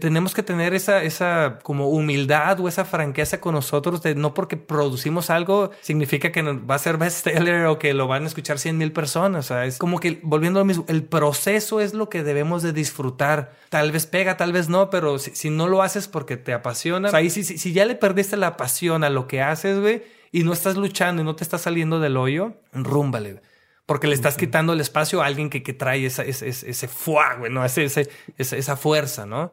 Tenemos que tener esa, esa como humildad o esa franqueza con nosotros de no porque producimos algo significa que va a ser bestseller o que lo van a escuchar 100 mil personas. O sea, es como que volviendo a lo mismo, el proceso es lo que debemos de disfrutar. Tal vez pega, tal vez no, pero si, no lo haces porque te apasiona, ahí si, si, ya le perdiste la pasión a lo que haces, güey, y no estás luchando y no te estás saliendo del hoyo, rúmbale. Porque le estás quitando el espacio a alguien que, trae ese, ese, fuego, ¿no? Ese, ese, esa fuerza, ¿no?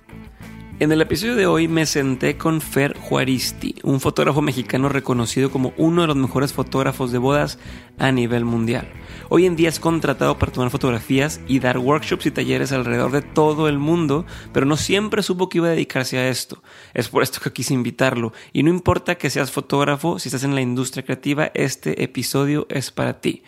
En el episodio de hoy me senté con Fer Juaristi, un fotógrafo mexicano reconocido como uno de los mejores fotógrafos de bodas a nivel mundial. Hoy en día es contratado para tomar fotografías y dar workshops y talleres alrededor de todo el mundo, pero no siempre supo que iba a dedicarse a esto. Es por esto que quise invitarlo. Y no importa que seas fotógrafo, si estás en la industria creativa, este episodio es para ti.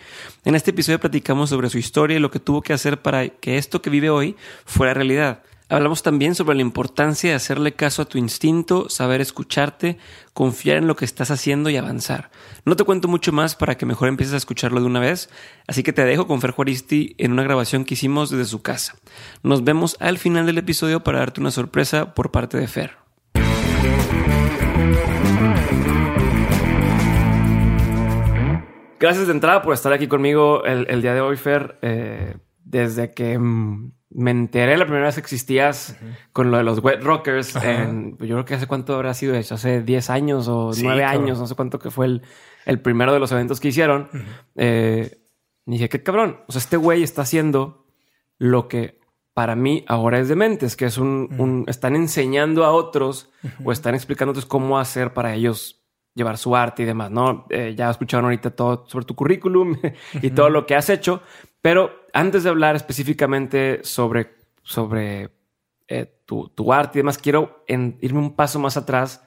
En este episodio platicamos sobre su historia y lo que tuvo que hacer para que esto que vive hoy fuera realidad. Hablamos también sobre la importancia de hacerle caso a tu instinto, saber escucharte, confiar en lo que estás haciendo y avanzar. No te cuento mucho más para que mejor empieces a escucharlo de una vez, así que te dejo con Fer Juaristi en una grabación que hicimos desde su casa. Nos vemos al final del episodio para darte una sorpresa por parte de Fer. Gracias de entrada por estar aquí conmigo el, día de hoy, Fer. Eh, desde que mm, me enteré la primera vez que existías con lo de los wet rockers. En, pues, yo creo que hace cuánto habrá sido hecho, hace 10 años o 9 años, no sé cuánto que fue el, el, primero de los eventos que hicieron. Eh, dije, qué cabrón. O sea, este güey está haciendo lo que para mí ahora es de mentes, que es un, están enseñando a otros o están explicando otros cómo hacer para ellos llevar su arte y demás, ¿no? Eh, ya escucharon ahorita todo sobre tu currículum y todo lo que has hecho, pero antes de hablar específicamente sobre, sobre eh, tu, tu, arte y demás, quiero irme un paso más atrás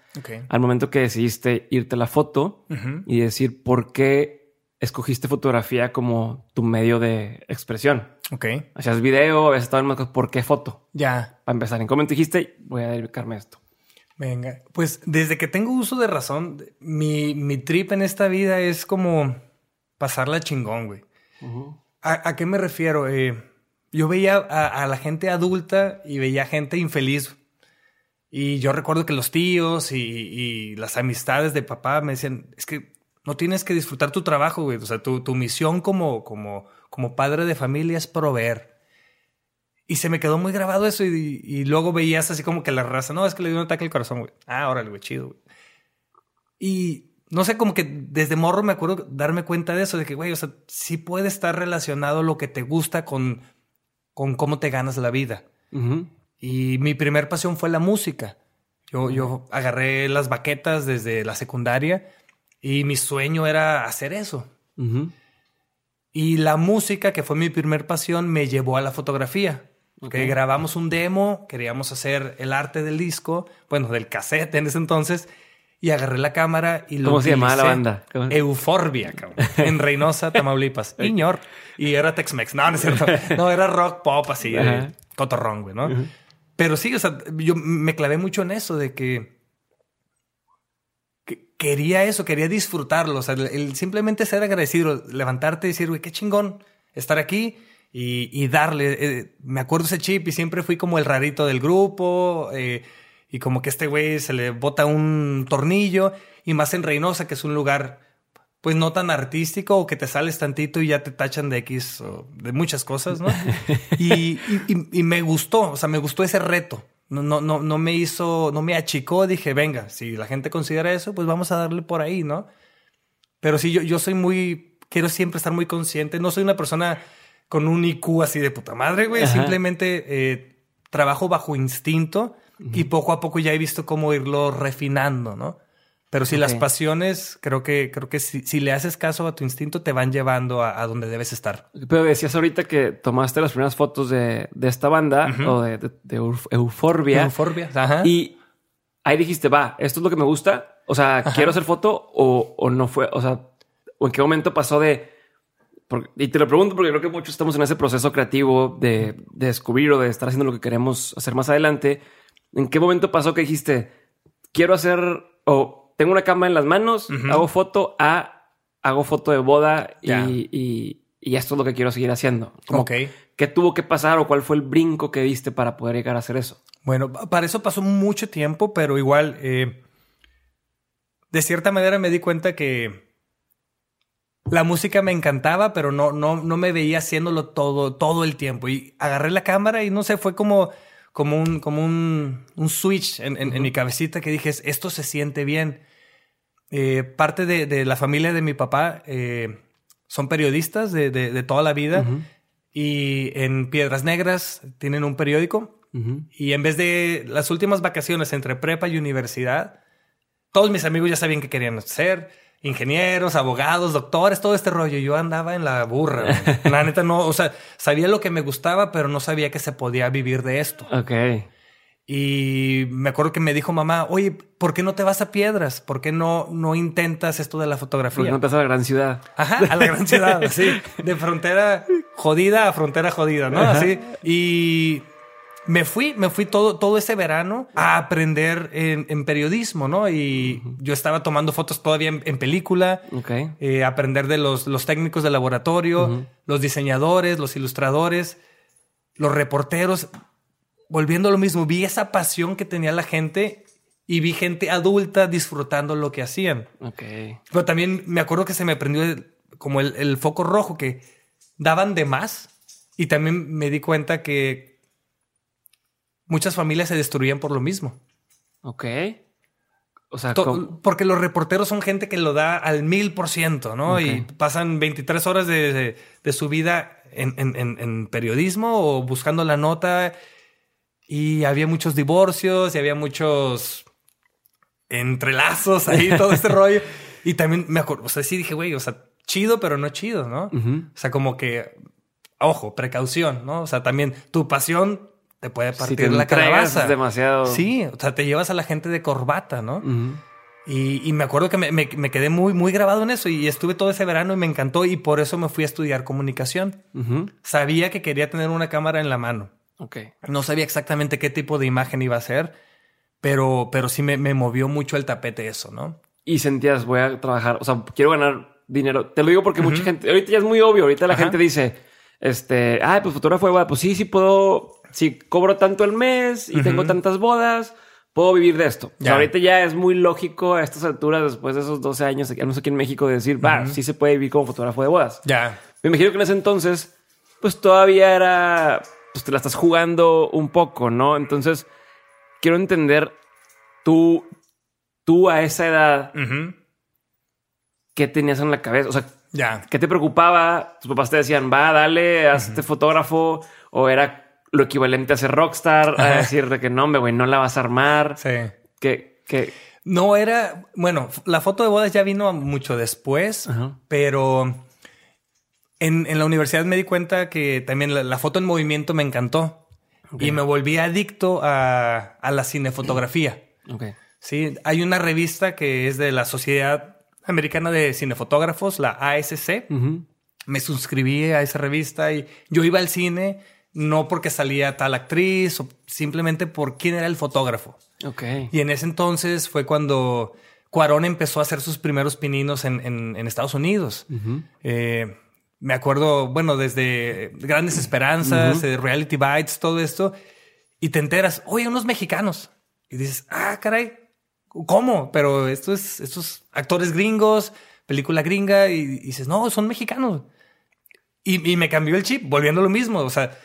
al momento que decidiste irte a la foto y decir por qué escogiste fotografía como tu medio de expresión. Ok. Hacías video, habías estado en más ¿por qué foto? Ya. Para empezar, ¿en cómo dijiste? Voy a dedicarme a esto. Venga, pues desde que tengo uso de razón, mi, mi trip en esta vida es como pasarla chingón, güey. ¿A, qué me refiero? Eh, yo veía a, la gente adulta y veía gente infeliz. Y yo recuerdo que los tíos y, las amistades de papá me decían, es que no tienes que disfrutar tu trabajo, güey. O sea, tu, misión como, como, como padre de familia es proveer. Y se me quedó muy grabado eso y, luego veías así como que la raza, no, es que le dio un ataque al corazón, güey. Ah, órale, güey, chido, güey. Y no sé, como que desde morro me acuerdo darme cuenta de eso, de que, güey, o sea, sí puede estar relacionado lo que te gusta con, con cómo te ganas la vida. Y mi primer pasión fue la música. Yo, yo agarré las baquetas desde la secundaria y mi sueño era hacer eso. Y la música, que fue mi primer pasión, me llevó a la fotografía. Que grabamos un demo, queríamos hacer el arte del disco, bueno, del cassette en ese entonces, y agarré la cámara y lo ¿Cómo se llamaba la banda? Euforbia, cabrón. En Reynosa, Tamaulipas. Iñor. Y era Tex-Mex. No, no es cierto. No, era rock pop así, de cotorrón, güey, ¿no? Pero sí, o sea, yo me clavé mucho en eso de que, quería eso, quería disfrutarlo. O sea, el, simplemente ser agradecido, levantarte y decir, güey, qué chingón estar aquí y, darle. Eh, me acuerdo ese chip y siempre fui como el rarito del grupo. Eh, y como que este güey se le bota un tornillo y más en Reynosa, que es un lugar pues no tan artístico o que te sales tantito y ya te tachan de X o de muchas cosas, ¿no? y, y, me gustó, o sea, me gustó ese reto. No, no, no, no me hizo, no me achicó, dije, venga, si la gente considera eso, pues vamos a darle por ahí, ¿no? Pero sí, yo, yo soy muy, quiero siempre estar muy consciente, no soy una persona con un IQ así de puta madre, güey, simplemente eh, trabajo bajo instinto y poco a poco ya he visto cómo irlo refinando, ¿no? Pero si las pasiones, creo que, creo que si, le haces caso a tu instinto, te van llevando a, donde debes estar. Pero decías ahorita que tomaste las primeras fotos de, esta banda o de, de, Euforbia. ajá. Y ahí dijiste, va, esto es lo que me gusta. O sea, quiero hacer foto o, o no fue. O sea, o en qué momento pasó de. Y te lo pregunto porque creo que muchos estamos en ese proceso creativo de, de descubrir o de estar haciendo lo que queremos hacer más adelante. ¿En qué momento pasó que dijiste, quiero hacer o tengo una cámara en las manos, hago foto a, hago foto de boda y, esto es lo que quiero seguir haciendo. ok. ¿Qué tuvo que pasar o cuál fue el brinco que diste para poder llegar a hacer eso? Bueno, para eso pasó mucho tiempo, pero igual, eh, de cierta manera me di cuenta que la música me encantaba, pero no, no, no me veía haciéndolo todo, todo el tiempo. Y agarré la cámara y no sé, fue como como un, como un, un switch en, en, mi cabecita que dije, esto se siente bien. Eh, parte de, de, la familia de mi papá eh, son periodistas de, de, toda la vida y en Piedras Negras tienen un periódico y en vez de las últimas vacaciones entre prepa y universidad, todos mis amigos ya sabían qué querían hacer ingenieros, abogados, doctores, todo este rollo. Yo andaba en la burra. la neta no, o sea, sabía lo que me gustaba, pero no sabía que se podía vivir de esto. Ok. Y me acuerdo que me dijo mamá, oye, ¿por qué no te vas a Piedras? ¿Por qué no, no intentas esto de la fotografía? Porque no te vas a la gran ciudad. Ajá, a la gran ciudad, sí. De frontera jodida a frontera jodida, ¿no? Así. Y me fui, me fui todo, todo ese verano a aprender en, periodismo, ¿no? Y yo estaba tomando fotos todavía en, película, eh, aprender de los, los, técnicos de laboratorio, los diseñadores, los ilustradores, los reporteros. Volviendo a lo mismo, vi esa pasión que tenía la gente y vi gente adulta disfrutando lo que hacían. Pero también me acuerdo que se me prendió como el, el foco rojo que daban de más y también me di cuenta que muchas familias se destruían por lo mismo. Ok. O sea, porque los reporteros son gente que lo da al mil por ciento, ¿no? Y pasan 23 horas de, su vida en, periodismo o buscando la nota. Y había muchos divorcios y había muchos entrelazos ahí, todo este rollo. Y también me acuerdo, o sea, sí dije, güey, o sea, chido, pero no chido, ¿no? O sea, como que, ojo, precaución, ¿no? O sea, también tu pasión te puede partir la calabaza. demasiado. Sí, o sea, te llevas a la gente de corbata, ¿no? y, me acuerdo que me, quedé muy, muy grabado en eso y estuve todo ese verano y me encantó y por eso me fui a estudiar comunicación. Sabía que quería tener una cámara en la mano. Ok. No sabía exactamente qué tipo de imagen iba a ser, pero, pero sí me, movió mucho el tapete eso, ¿no? Y sentías, voy a trabajar, o sea, quiero ganar dinero. Te lo digo porque mucha gente, ahorita ya es muy obvio, ahorita la gente dice, este, ay, pues fotógrafo pues sí, sí puedo si cobro tanto el mes y tengo tantas bodas, puedo vivir de esto. ahorita ya es muy lógico a estas alturas, después de esos 12 años, no sé aquí en México, de decir, va, sí se puede vivir como fotógrafo de bodas. Ya. Me imagino que en ese entonces, pues todavía era, pues te la estás jugando un poco, ¿no? Entonces, quiero entender tú, tú a esa edad, ¿qué tenías en la cabeza? O sea, ya. ¿qué te preocupaba? Tus papás te decían, va, dale, hazte fotógrafo, o era lo equivalente a ser rockstar, a decir de que no, güey, no la vas a armar. Sí. Que, que... No era, bueno, la foto de bodas ya vino mucho después, pero en, en, la universidad me di cuenta que también la, foto en movimiento me encantó y me volví adicto a, a la cinefotografía. Okay. Sí, hay una revista que es de la Sociedad Americana de Cinefotógrafos, la ASC. Me suscribí a esa revista y yo iba al cine no porque salía tal actriz o simplemente por quién era el fotógrafo. Ok. Y en ese entonces fue cuando Cuarón empezó a hacer sus primeros pininos en, Estados Unidos. Eh, me acuerdo, bueno, desde Grandes Esperanzas, uh Reality Bites, todo esto, y te enteras, oye, unos mexicanos. Y dices, ah, caray, ¿cómo? Pero estos, estos actores gringos, película gringa, y, dices, no, son mexicanos. Y, y, me cambió el chip, volviendo a lo mismo. O sea,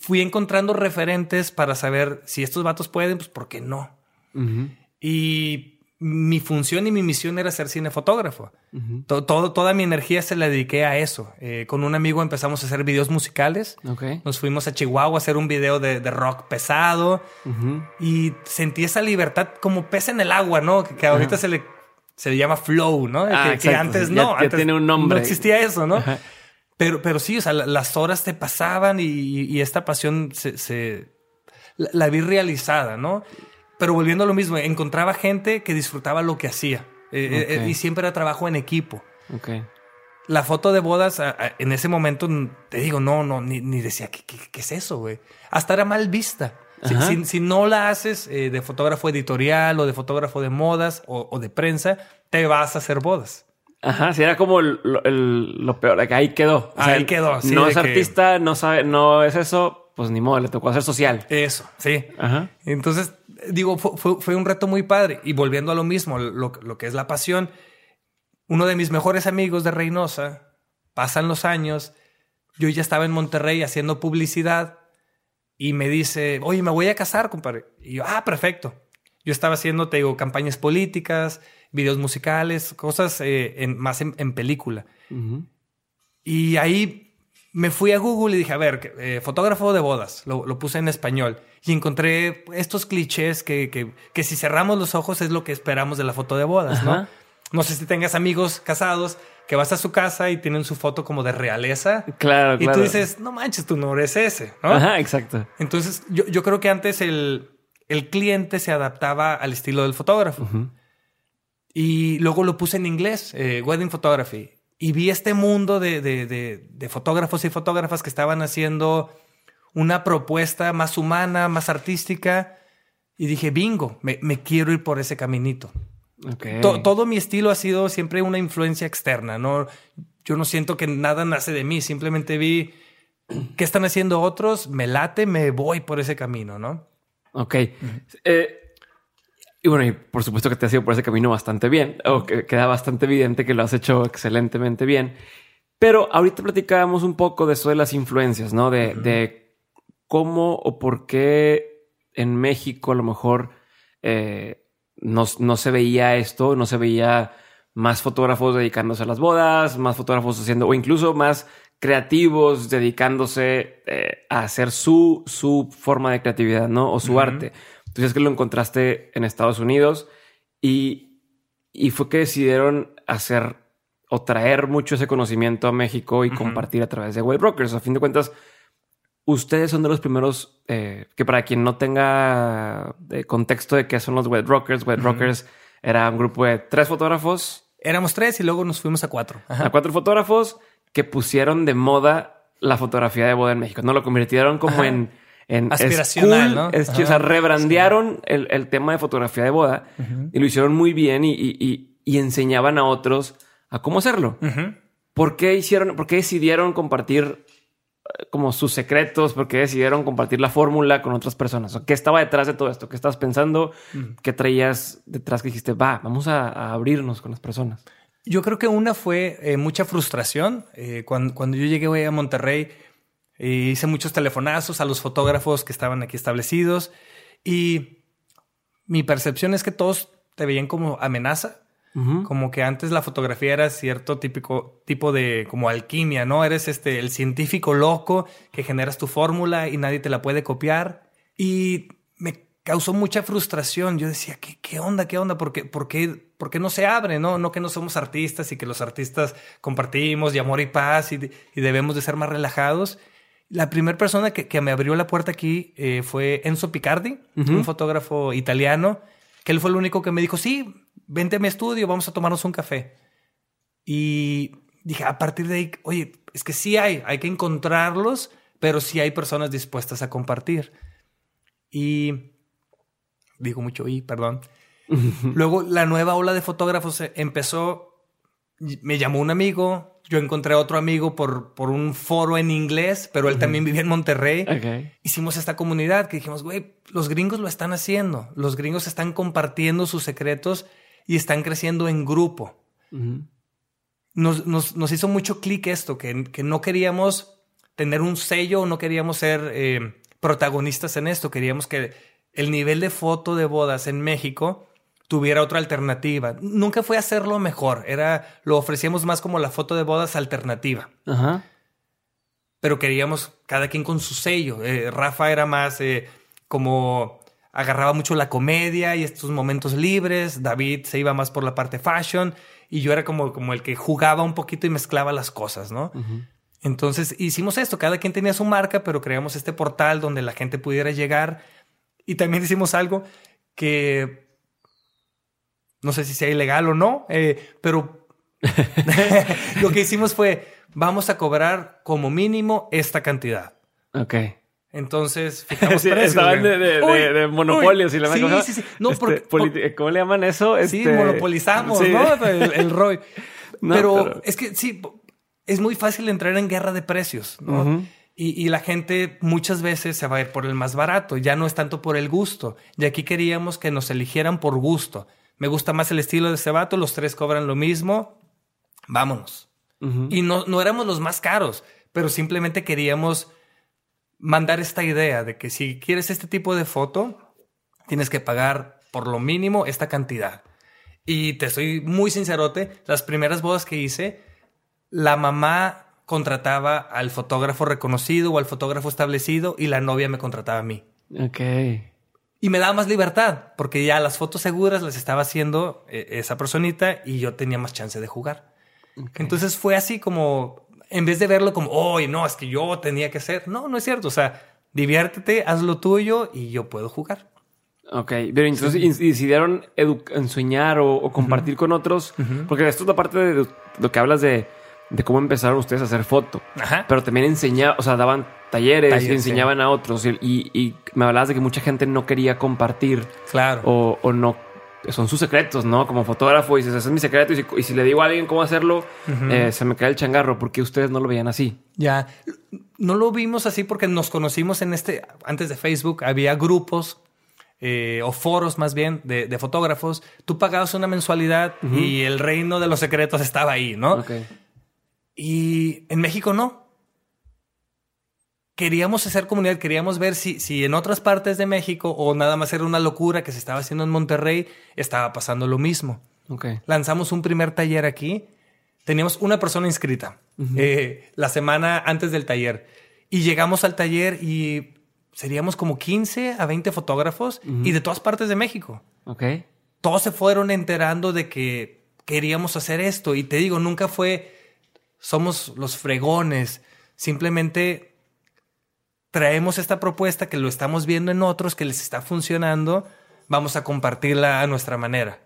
fui encontrando referentes para saber si estos vatos pueden, pues ¿por qué no? Y mi función y mi misión era ser cinefotógrafo. todo, toda mi energía se la dediqué a eso. Eh, con un amigo empezamos a hacer videos musicales. Nos fuimos a Chihuahua a hacer un video de, rock pesado. Y sentí esa libertad como pez en el agua, ¿no? Que, ahorita se le, se le llama flow, ¿no? Ah, que, antes no. antes tiene un nombre. No existía eso, ¿no? Pero, pero sí, o sea, las horas te pasaban y, esta pasión se, la, vi realizada, ¿no? Pero volviendo a lo mismo, encontraba gente que disfrutaba lo que hacía. Eh, eh, y siempre era trabajo en equipo. La foto de bodas, en ese momento, te digo, no, no, ni, decía, ¿qué, qué, es eso, güey? Hasta era mal vista. Si, no la haces eh, de fotógrafo editorial o de fotógrafo de modas o, de prensa, te vas a hacer bodas. Ajá, sí, era como lo peor, que ahí quedó. ahí quedó. no es artista, no sabe, no es eso, pues ni modo, le tocó hacer social. Eso, sí. Ajá. Entonces, digo, fue, un reto muy padre. Y volviendo a lo mismo, lo, que es la pasión, uno de mis mejores amigos de Reynosa, pasan los años, yo ya estaba en Monterrey haciendo publicidad y me dice, oye, me voy a casar, compadre. Y yo, ah, perfecto. Yo estaba haciendo, te digo, campañas políticas, videos musicales, cosas eh, más en, película. Y ahí me fui a Google y dije, a ver, eh, fotógrafo de bodas, lo, puse en español y encontré estos clichés que, que, si cerramos los ojos es lo que esperamos de la foto de bodas, ¿no? No sé si tengas amigos casados que vas a su casa y tienen su foto como de realeza. Claro, y tú dices, no manches, tu no eres ese, ¿no? Ajá, exacto. Entonces, yo, yo creo que antes el, el, cliente se adaptaba al estilo del fotógrafo. Y luego lo puse en inglés, eh, Wedding Photography y vi este mundo de, de, fotógrafos y fotógrafas que estaban haciendo una propuesta más humana, más artística. Y dije, bingo, me, quiero ir por ese caminito. todo mi estilo ha sido siempre una influencia externa, ¿no? Yo no siento que nada nace de mí, simplemente vi qué están haciendo otros, me late, me voy por ese camino, ¿no? Ok. Y bueno, y por supuesto que te has ido por ese camino bastante bien, o que queda bastante evidente que lo has hecho excelentemente bien. Pero ahorita platicábamos un poco de eso de las influencias, ¿no? De, de cómo o por qué en México a lo mejor eh, no, no, se veía esto, no se veía más fotógrafos dedicándose a las bodas, más fotógrafos haciendo, o incluso más creativos dedicándose eh, a hacer su, su forma de creatividad, ¿no? O su arte. Tú es que lo encontraste en Estados Unidos y, y fue que decidieron hacer o traer mucho ese conocimiento a México y compartir a través de Web Brokers. A fin de cuentas, ustedes son de los primeros eh, que para quien no tenga de contexto de qué son los Web Brokers, Web Brokers era un grupo de tres fotógrafos. Éramos tres y luego nos fuimos a cuatro. A cuatro fotógrafos que pusieron de moda la fotografía de boda en México. No lo convirtieron como en en aspiracional, ¿no? Es, o sea, rebrandearon el, tema de fotografía de boda y lo hicieron muy bien y, enseñaban a otros a cómo hacerlo. ¿Por qué hicieron, por qué decidieron compartir eh, como sus secretos? ¿Por qué decidieron compartir la fórmula con otras personas? ¿Qué estaba detrás de todo esto? ¿Qué estabas pensando? ¿Qué traías detrás que dijiste, va, vamos a, abrirnos con las personas? Yo creo que una fue eh, mucha frustración. Eh, cuando, cuando yo llegué a Monterrey, hice muchos telefonazos a los fotógrafos que estaban aquí establecidos y mi percepción es que todos te veían como amenaza. Como que antes la fotografía era cierto típico tipo de como alquimia, ¿no? Eres este el científico loco que generas tu fórmula y nadie te la puede copiar. Y me causó mucha frustración. Yo decía, ¿qué, qué onda? ¿Qué onda? ¿Por qué, por, qué, ¿Por qué no se abre? No, no que no somos artistas y que los artistas compartimos de amor y paz y, y debemos de ser más relajados. La primera persona que, me abrió la puerta aquí eh, fue Enzo Picardi, un fotógrafo italiano, que él fue el único que me dijo, sí, vente a mi estudio, vamos a tomarnos un café. Y dije, a partir de ahí, oye, es que sí hay, hay que encontrarlos, pero sí hay personas dispuestas a compartir. Y digo mucho y, perdón. Luego la nueva ola de fotógrafos empezó, me llamó un amigo, yo encontré a otro amigo por, por un foro en inglés, pero él también vivía en Monterrey. Hicimos esta comunidad que dijimos, güey, los gringos lo están haciendo. Los gringos están compartiendo sus secretos y están creciendo en grupo. nos, nos, hizo mucho clic esto, que, que, no queríamos tener un sello, no queríamos ser eh, protagonistas en esto. Queríamos que el nivel de foto de bodas en México tuviera otra alternativa. Nunca fue hacerlo mejor, era lo ofrecíamos más como la foto de bodas alternativa. Ajá. Pero queríamos cada quien con su sello. Eh, Rafa era más eh, como agarraba mucho la comedia y estos momentos libres. David se iba más por la parte fashion y yo era como, como el que jugaba un poquito y mezclaba las cosas, ¿no? Entonces hicimos esto, cada quien tenía su marca, pero creamos este portal donde la gente pudiera llegar y también hicimos algo que no sé si sea ilegal o no, eh, pero lo que hicimos fue, vamos a cobrar como mínimo esta cantidad. Ok. Entonces, fijamos sí, precios, estaban güey. de, de, Uy, de, de monopolios y la sí, cosa. sí, sí. No, Este, ¿Cómo le llaman eso? Sí, Este, monopolizamos, sí. ¿no? El, el ROI. No, pero, pero- es que sí, es muy fácil entrar en guerra de precios, ¿no? Y, y la gente muchas veces se va a ir por el más barato, ya no es tanto por el gusto. Y aquí queríamos que nos eligieran por gusto. Me gusta más el estilo de ese vato, los tres cobran lo mismo, vámonos. Y no, no éramos los más caros, pero simplemente queríamos mandar esta idea de que si quieres este tipo de foto, tienes que pagar por lo mínimo esta cantidad. Y te soy muy sincerote, las primeras bodas que hice, la mamá contrataba al fotógrafo reconocido o al fotógrafo establecido y la novia me contrataba a mí. Ok. Y me daba más libertad, porque ya las fotos seguras las estaba haciendo eh, esa personita y yo tenía más chance de jugar. Entonces fue así como, en vez de verlo como, oye, no, es que yo tenía que ser. No, no es cierto. O sea, diviértete, haz lo tuyo y yo puedo jugar. Ok, pero entonces decidieron enseñar o, o compartir con otros, porque esto es la parte de lo que hablas de, de cómo empezaron ustedes a hacer foto, Ajá. pero también enseñaban, o sea, daban talleres y sí. enseñaban a otros y, y- me hablabas de que mucha gente no quería compartir Claro. o, o no, son sus secretos, ¿no? Como fotógrafo y dices, ese es mi secreto y si, y si le digo a alguien cómo hacerlo, eh, se me cae el changarro, porque ustedes no lo veían así. Ya. No lo vimos así porque nos conocimos en este, antes de Facebook, había grupos eh, o foros más bien de, de fotógrafos. Tú pagabas una mensualidad y el reino de los secretos estaba ahí, ¿no? Y en México no. Queríamos hacer comunidad, queríamos ver si, si en otras partes de México o nada más era una locura que se estaba haciendo en Monterrey, estaba pasando lo mismo. Lanzamos un primer taller aquí, teníamos una persona inscrita eh, la semana antes del taller y llegamos al taller y seríamos como 15 a 20 fotógrafos y de todas partes de México Ok. todos se fueron enterando de que queríamos hacer esto. Y te digo, nunca fue, somos los fregones. Simplemente traemos esta propuesta que lo estamos viendo en otros, que les está funcionando. Vamos a compartirla a nuestra manera.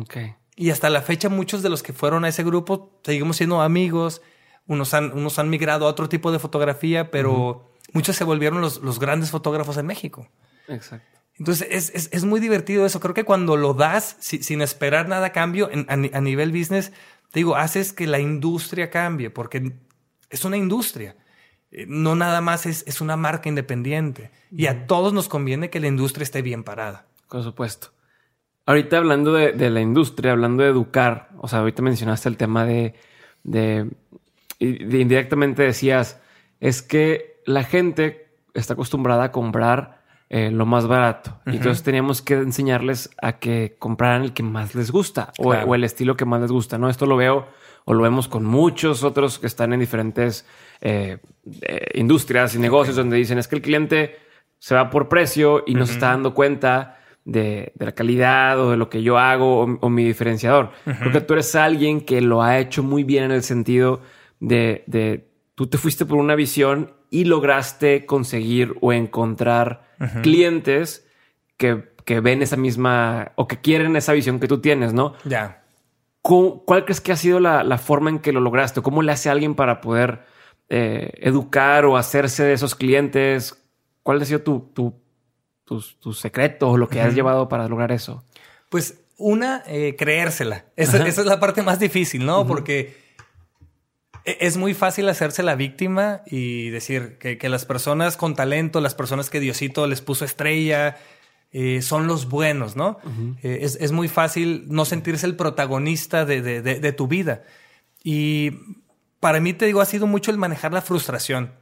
Ok. Y hasta la fecha, muchos de los que fueron a ese grupo seguimos siendo amigos. Unos han, unos han migrado a otro tipo de fotografía, pero muchos se volvieron los, los grandes fotógrafos en México. Exacto. Entonces es, es, es muy divertido eso. Creo que cuando lo das si- sin esperar nada a cambio en- a, a nivel business, te digo, haces que la industria cambie porque es una industria. Eh, No nada más es, es una marca independiente. Y a todos nos conviene que la industria esté bien parada. Por supuesto. Ahorita hablando de, de la industria, hablando de educar, o sea, ahorita mencionaste el tema de, de indirectamente decías, es que la gente está acostumbrada a comprar eh, lo más barato. Y entonces teníamos que enseñarles a que compraran el que más les gusta o, Claro. o el estilo que más les gusta, ¿no? Esto lo veo o lo vemos con muchos otros que están en diferentes eh, eh, industrias y negocios donde dicen es que el cliente se va por precio y no se está dando cuenta de, de la calidad o de lo que yo hago o, o mi diferenciador. Creo que tú eres alguien que lo ha hecho muy bien en el sentido de, de tú te fuiste por una visión y lograste conseguir o encontrar clientes que, que ven esa misma o que quieren esa visión que tú tienes, ¿no? Ya. ¿Cómo- ¿Cuál crees que ha sido la, la forma en que lo lograste? ¿Cómo le hace alguien para poder eh, educar o hacerse de esos clientes? ¿Cuál ha sido tu, tu, tus- tus secretos o lo que has llevado para lograr eso? Pues una, eh, creérsela. Esa, esa es la parte más difícil, ¿no? Porque es muy fácil hacerse la víctima y decir que, que las personas con talento, las personas que Diosito les puso estrella, eh, son los buenos, ¿no? Eh, es, es muy fácil no sentirse el protagonista de, de- de- de tu vida. Y para mí, te digo, ha sido mucho el manejar la frustración.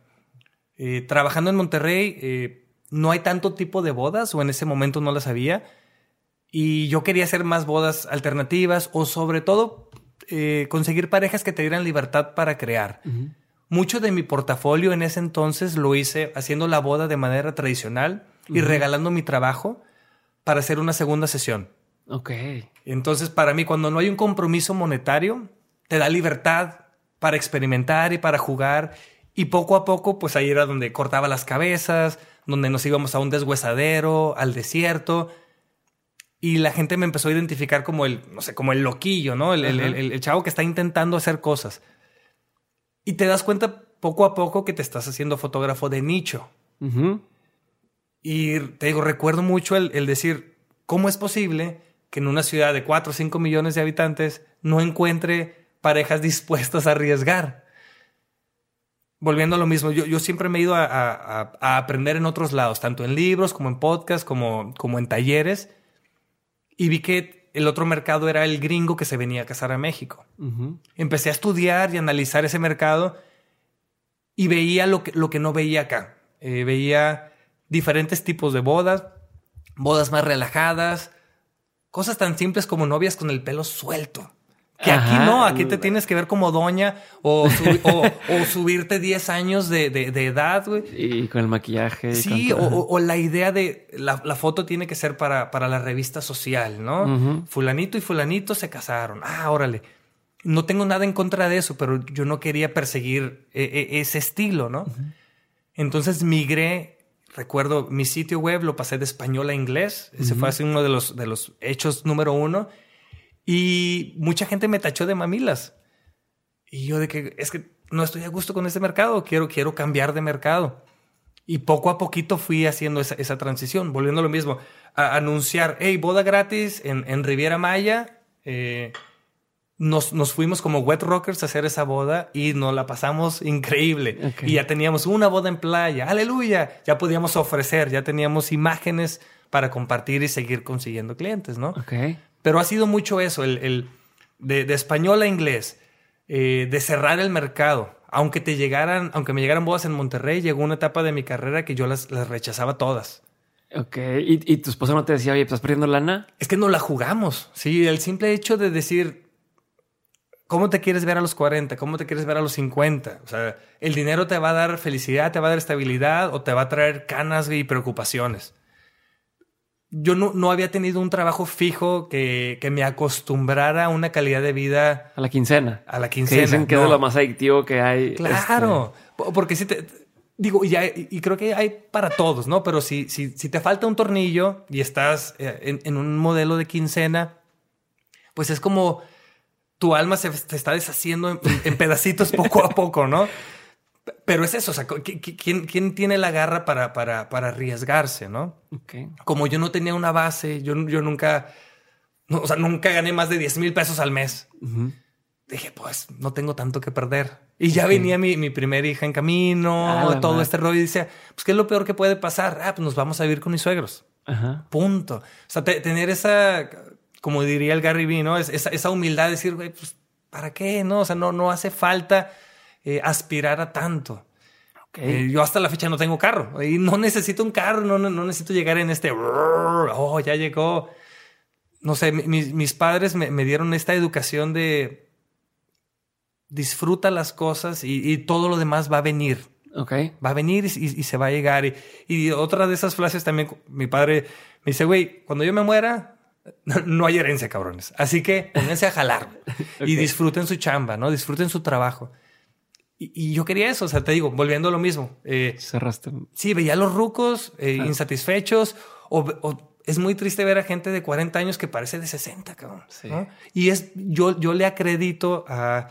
Eh, trabajando en Monterrey, no hay tanto tipo de bodas, o en ese momento no las había. Y yo quería hacer más bodas alternativas o sobre todo eh, conseguir parejas que te dieran libertad para crear. Mucho de mi portafolio en ese entonces lo hice haciendo la boda de manera tradicional y regalando mi trabajo para hacer una segunda sesión. Ok. Entonces, para mí, cuando no hay un compromiso monetario, te da libertad para experimentar y para jugar. Y poco a poco, pues ahí era donde cortaba las cabezas, donde nos íbamos a un deshuesadero, al desierto. Y la gente me empezó a identificar como el, no sé, como el loquillo, ¿no? El, el, el, el chavo que está intentando hacer cosas. Y te das cuenta poco a poco que te estás haciendo fotógrafo de nicho. Y te digo, recuerdo mucho el, decir, ¿cómo es posible que en una ciudad de 4 o 5 millones de habitantes no encuentre parejas dispuestas a arriesgar? Volviendo a lo mismo, yo, yo siempre me he ido a, a, aprender en otros lados, tanto en libros como en podcasts, como, como en talleres, y vi que el otro mercado era el gringo que se venía a casar a México. Empecé a estudiar y analizar ese mercado y veía lo que, lo que no veía acá. Eh, veía diferentes tipos de bodas, bodas más relajadas, cosas tan simples como novias con el pelo suelto. Que aquí no, aquí te tienes que ver como doña o, o, subirte 10 años de, de, edad, güey. Y con el maquillaje. Sí, o, la idea de la, la, foto tiene que ser para, para la revista social, ¿no? Fulanito y fulanito se casaron. Ah, órale. No tengo nada en contra de eso, pero yo no quería perseguir e, e, ese estilo, ¿no? Entonces migré, recuerdo, mi sitio web lo pasé de español a inglés. Ese fue así uno de los, de los hechos número uno. Y mucha gente me tachó de mamilas. Y yo de que es que no estoy a gusto con este mercado, quiero, quiero cambiar de mercado. Y poco a poquito fui haciendo esa, esa transición, volviendo a lo mismo, a anunciar, hey, boda gratis en, en Riviera Maya. Eh, nos, nos, fuimos como wet rockers a hacer esa boda y nos la pasamos increíble. Y ya teníamos una boda en playa, aleluya, ya podíamos ofrecer, ya teníamos imágenes para compartir y seguir consiguiendo clientes, ¿no? Okay. Pero ha sido mucho eso, el, de, español a inglés, eh, de cerrar el mercado. Aunque te llegaran, aunque me llegaran bodas en Monterrey, llegó una etapa de mi carrera que yo las, rechazaba todas. Ok, ¿Y, tu esposa no te decía, oye, ¿estás perdiendo lana? Es que no la jugamos. Sí, el simple hecho de decir, ¿cómo te quieres ver a los 40? ¿Cómo te quieres ver a los 50? O sea, el dinero te va a dar felicidad, te va a dar estabilidad o te va a traer canas y preocupaciones yo no, no, había tenido un trabajo fijo que, que, me acostumbrara a una calidad de vida. A la quincena. A la quincena. Que dicen que es lo más adictivo que hay. Claro. Este. Porque si te. Digo, y, y, creo que hay para todos, ¿no? Pero si, si, si te falta un tornillo y estás eh, en, en, un modelo de quincena, pues es como tu alma se te está deshaciendo en, en pedacitos poco a poco, ¿no? Pero es eso, o sea, ¿quién, quién tiene la garra para, para, para arriesgarse, no? Como yo no tenía una base, yo, yo nunca, o sea, nunca gané más de 10 mil pesos al mes. Dije, pues no tengo tanto que perder. Y ya venía mi, mi primera hija en camino, ah, todo este rollo, y decía, pues, ¿qué es lo peor que puede pasar? Ah, pues nos vamos a vivir con mis suegros. Punto. O sea, tener esa, como diría el Gary Vee, ¿no? esa, esa humildad de decir, güey, pues, ¿para qué? No, o sea, no, no hace falta eh, aspirar a tanto. Eh, yo hasta la fecha no tengo carro y no necesito un carro, no, no, necesito llegar en este, oh, ya llegó. No sé, mis padres me, dieron esta educación de disfruta las cosas y, todo lo demás va a venir. Ok. Va a venir y, se va a llegar. Y, otra de esas frases también, mi padre me dice, güey, cuando yo me muera, no, hay herencia, cabrones. Así que pónganse a jalar y disfruten su chamba, ¿no? Disfruten su trabajo. Y, yo quería eso, o sea, te digo, volviendo a lo mismo. Eh, Cerraste. Sí, veía a los rucos eh, insatisfechos o, es muy triste ver a gente de 40 años que parece de 60, cabrón. Sí. Y es, yo, yo le acredito a,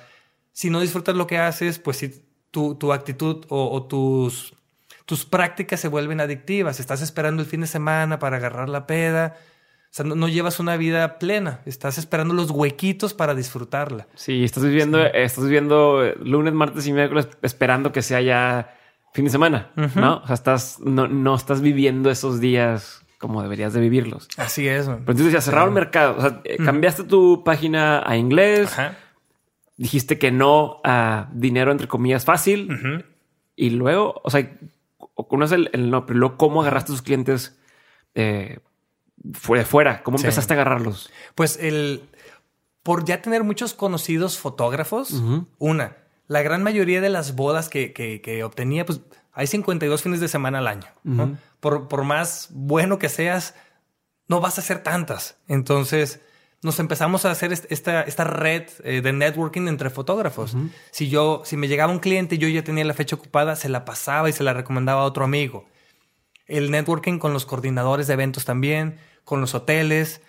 si no disfrutas lo que haces, pues si tu, tu actitud o, o tus, tus prácticas se vuelven adictivas. Estás esperando el fin de semana para agarrar la peda sea, no, llevas una vida plena. Estás esperando los huequitos para disfrutarla. Sí, estás viviendo, estás viviendo eh, lunes, martes y miércoles esperando que sea ya fin de semana, ¿no? O sea, estás, no, no estás viviendo esos días como deberías de vivirlos. Así es. Pero entonces ya cerraron el mercado. O sea, eh, cambiaste tu página a inglés. Dijiste que no a dinero entre comillas fácil. Y luego, o sea, ¿cómo es el, el no? Pero luego, ¿cómo agarraste a tus clientes? Eh, fue fuera? ¿Cómo empezaste a agarrarlos? Pues el por ya tener muchos conocidos fotógrafos, una, la gran mayoría de las bodas que, que, obtenía, pues hay 52 fines de semana al año. por, por, más bueno que seas, no vas a hacer tantas. Entonces, nos empezamos a hacer esta, esta red eh, de networking entre fotógrafos. Si yo, si me llegaba un cliente y yo ya tenía la fecha ocupada, se la pasaba y se la recomendaba a otro amigo. El networking con los coordinadores de eventos también, con los hoteles.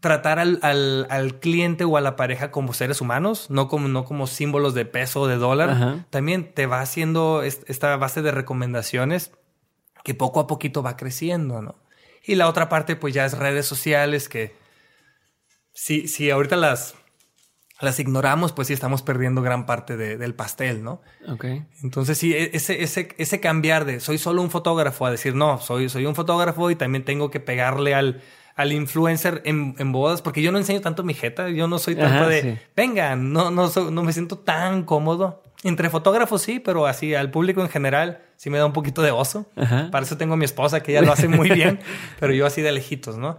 Tratar al, al, cliente o a la pareja como seres humanos, no como, no como símbolos de peso o de dólar. También te va haciendo esta base de recomendaciones que poco a poquito va creciendo, ¿no? Y la otra parte, pues ya es redes sociales que si, si ahorita las, las ignoramos, pues sí estamos perdiendo gran parte del pastel, ¿no? Ok. Entonces sí, e, ese, ese, ese cambiar de soy solo un fotógrafo a decir no, soy, soy un fotógrafo y también tengo que pegarle al, al influencer en, en, bodas, porque yo no enseño tanto mi jeta, yo no soy tanto de, venga, no, no, no me siento tan cómodo. Entre fotógrafos sí, pero así al público en general sí me da un poquito de oso. Para eso tengo a mi esposa que ella lo hace muy bien, pero yo así de lejitos, ¿no?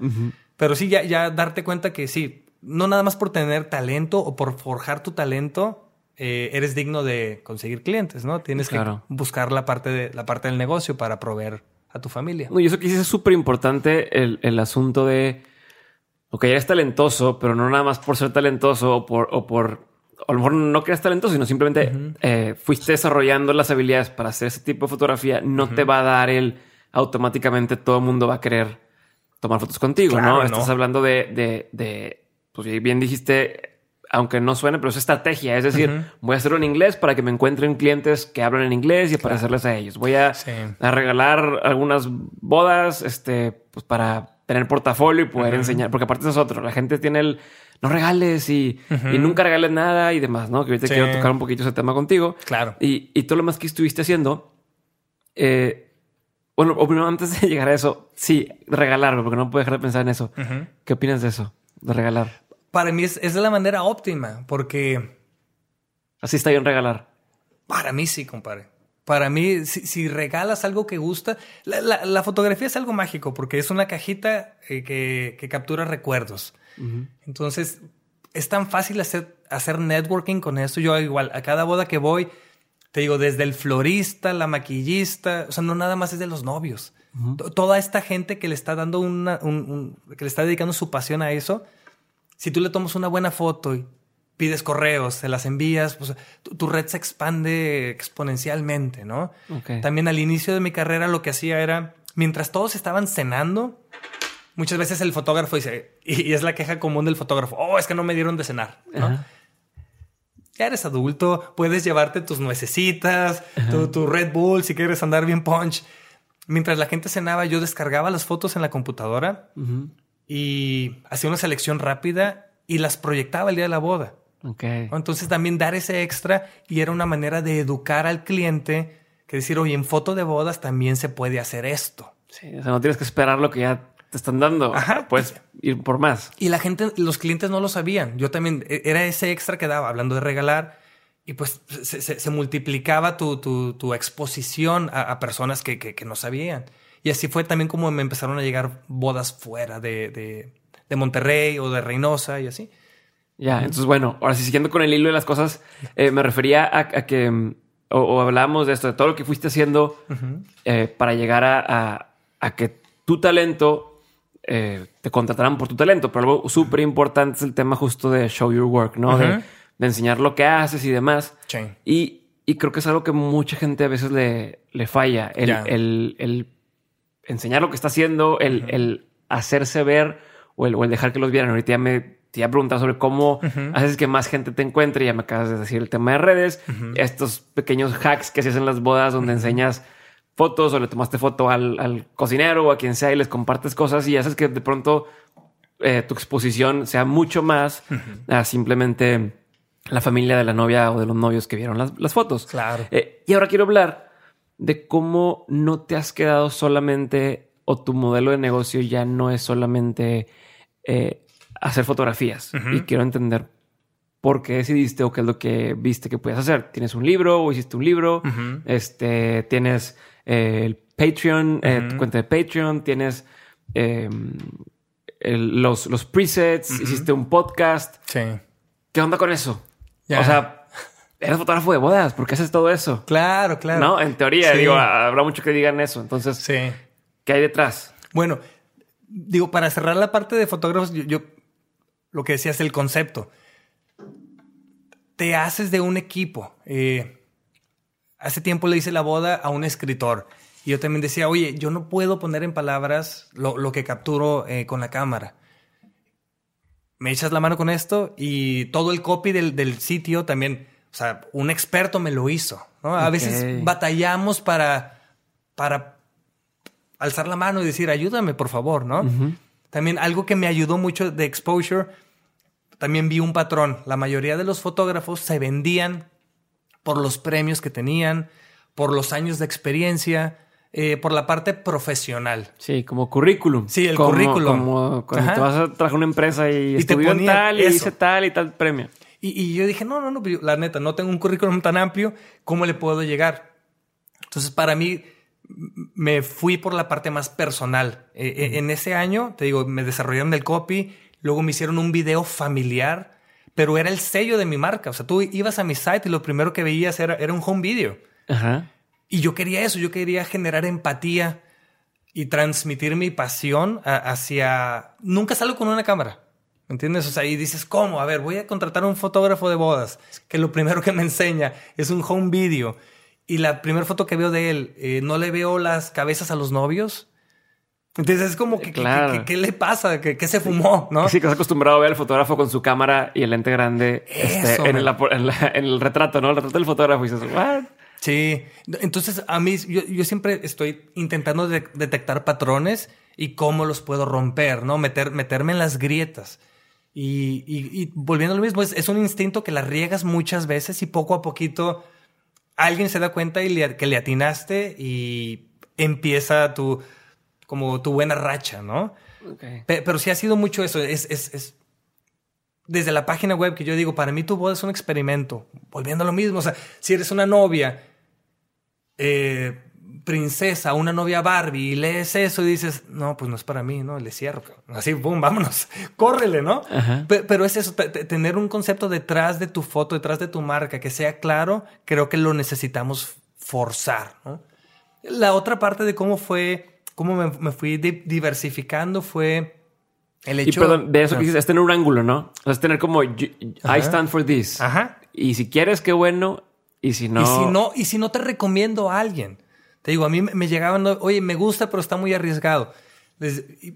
Pero sí, ya, ya darte cuenta que sí, no nada más por tener talento o por forjar tu talento, eh, eres digno de conseguir clientes, ¿no? Tienes que buscar la parte, de, la parte del negocio para proveer a tu familia. y eso que dices es súper importante el, el, asunto de, ok, eres talentoso, pero no nada más por ser talentoso o por, o por a lo mejor no creas talento, sino simplemente eh, fuiste desarrollando las habilidades para hacer ese tipo de fotografía, no te va a dar el automáticamente todo el mundo va a querer tomar fotos contigo, ¿no? Estás hablando de, de, de, pues bien dijiste, aunque no suene, pero es estrategia. Es decir, voy a hacerlo en inglés para que me encuentren clientes que hablan en inglés y para hacerles a ellos. Voy a, a, regalar algunas bodas, este, pues para tener portafolio y poder enseñar, porque aparte es otro. La gente tiene el no regales y, nunca regales nada y demás, ¿no? Que ahorita quiero tocar un poquito ese tema contigo. Claro. Y, y todo lo más que estuviste haciendo, eh, bueno, o antes de llegar a eso, sí, regalar, porque no puedo dejar de pensar en eso. ¿Qué opinas de eso? De regalar. Para mí es, es la manera óptima, porque... Así está bien regalar. Para mí sí, compadre. Para mí, si, regalas algo que gusta, la, fotografía es algo mágico porque es una cajita eh, que, que, captura recuerdos. Entonces, es tan fácil hacer, hacer networking con eso. Yo igual, a cada boda que voy, te digo, desde el florista, la maquillista, o sea, no nada más es de los novios. Toda esta gente que le está dando una, que le está dedicando su pasión a eso, si tú le tomas una buena foto y pides correos, se las envías, pues tu, red se expande exponencialmente, ¿no? También al inicio de mi carrera lo que hacía era, mientras todos estaban cenando, muchas veces el fotógrafo dice, y, es la queja común del fotógrafo, oh, es que no me dieron de cenar, ¿no? Ya eres adulto, puedes llevarte tus nuecesitas, tu, Red Bull, si quieres andar bien punch. Mientras la gente cenaba, yo descargaba las fotos en la computadora y hacía una selección rápida y las proyectaba el día de la boda. Okay. Entonces también dar ese extra y era una manera de educar al cliente que decir, oye, en foto de bodas también se puede hacer esto. Sí, o sea, no tienes que esperar lo que ya te están dando. Ajá. Puedes ir por más. Y la gente, los clientes no lo sabían. Yo también, e, era ese extra que daba, hablando de regalar, y pues se, multiplicaba tu, tu, exposición a, personas que, que, no sabían. Y así fue también como me empezaron a llegar bodas fuera de, de, de Monterrey o de Reynosa y así. Ya, entonces bueno, ahora sí, siguiendo con el hilo de las cosas, eh, me refería a, que, mm, o, hablábamos de esto, de todo lo que fuiste haciendo eh, para llegar a, a, que tu talento eh, te contrataran por tu talento, pero algo súper importante es el tema justo de show your work, ¿no? de, enseñar lo que haces y demás. Y, y, creo que es algo que mucha gente a veces le, le falla, el, el, el, enseñar lo que está haciendo, el, el hacerse ver o el, o el dejar que los vieran. Ahorita ya me te iba a preguntar sobre cómo haces que más gente te encuentre. Ya me acabas de decir el tema de redes, estos pequeños hacks que se hacen en las bodas donde enseñas fotos o le tomaste foto al, cocinero o a quien sea y les compartes cosas y haces que de pronto eh, tu exposición sea mucho más a simplemente la familia de la novia o de los novios que vieron las, fotos. Claro. Eh, y ahora quiero hablar de cómo no te has quedado solamente o tu modelo de negocio ya no es solamente eh, hacer fotografías y quiero entender por qué decidiste o qué es lo que viste que puedes hacer. ¿Tienes un libro o hiciste un libro? Este, tienes eh, el Patreon, eh, tu cuenta de Patreon, tienes... El- los, los presets, hiciste un podcast. Sí. ¿Qué onda con eso? O sea, eres fotógrafo de bodas, ¿por qué haces todo eso? Claro, claro. No, en teoría, Sí. digo, habrá mucho que digan eso. Entonces, Sí. ¿qué hay detrás? Bueno, digo, para cerrar la parte de fotógrafos, yo, yo- lo que decías, el concepto. Te haces de un equipo. Eh, hace tiempo le hice la boda a un escritor. Y yo también decía, oye, yo no puedo poner en palabras lo, lo que capturo eh, con la cámara. Me echas la mano con esto y todo el copy del, del sitio también, o sea, un experto me lo hizo. ¿no? A veces batallamos para, para alzar la mano y decir, ayúdame, por favor, ¿no? También algo que me ayudó mucho de exposure, también vi un patrón. La mayoría de los fotógrafos se vendían por los premios que tenían, por los años de experiencia, eh, por la parte profesional. Sí, como currículum. Sí, el Como- currículum. Como cuando Ajá. te vas a trabajar una empresa y, Y te ponía tal y hice tal y tal premio. Y, y yo dije, no, no, no, yo, la neta, no tengo un currículum tan amplio, ¿cómo le puedo llegar? Entonces, para mí, me fui por la parte más personal. Eh, eh, en ese año, te digo, me desarrollaron del copy, luego me hicieron un video familiar, pero era el sello de mi marca. O sea, tú ibas a mi site y lo primero que veías era, era un home video. Ajá. Y yo quería eso, yo quería generar empatía y transmitir mi pasión a- hacia... Nunca salgo con una cámara, ¿me entiendes? O sea, y dices, ¿cómo? A ver, voy a contratar a un fotógrafo de bodas, que lo primero que me enseña es un home video. Y la primera foto que veo de él, eh, no le veo las cabezas a los novios. Entonces es como que, que- Claro. que- ¿qué le pasa? ¿Qué, se fumó? ¿no? Sí, que has acostumbrado a ver al fotógrafo con su cámara y el lente grande este, Eso, en, el, en la- en el retrato, ¿no? El retrato del fotógrafo y dices, ¿what? Sí, entonces a mí yo, yo siempre estoy intentando de- detectar patrones y cómo los puedo romper, ¿no? Meter, meterme en las grietas. Y, y- y volviendo a lo mismo, es, es un instinto que la riegas muchas veces y poco a poquito alguien se da cuenta y le- que le atinaste y empieza tu, como tu buena racha, ¿no? Pe- Pero sí ha sido mucho eso. Es, es, es desde la página web que yo digo, para mí tu boda es un experimento. Volviendo a lo mismo. O sea, si eres una novia, eh, princesa, una novia Barbie, y lees eso y dices, no, pues no es para mí, ¿no? Le cierro. cabrón. Así, boom, vámonos. Córrele, ¿no? Pero es eso, te- te- tener un concepto detrás de tu foto, detrás de tu marca, que sea claro, creo que lo necesitamos forzar, ¿no? La otra parte de cómo fue, cómo me, me fui di- diversificando fue el Y hecho... perdón, de eso que dices, es tener un ángulo, ¿no? O sea, es tener como, I stand for this. Ajá. Y si quieres, qué bueno. Y si no... Y si no, y si no te recomiendo a alguien. Te digo, a mí me- llegaban, oye, me gusta, pero está muy arriesgado.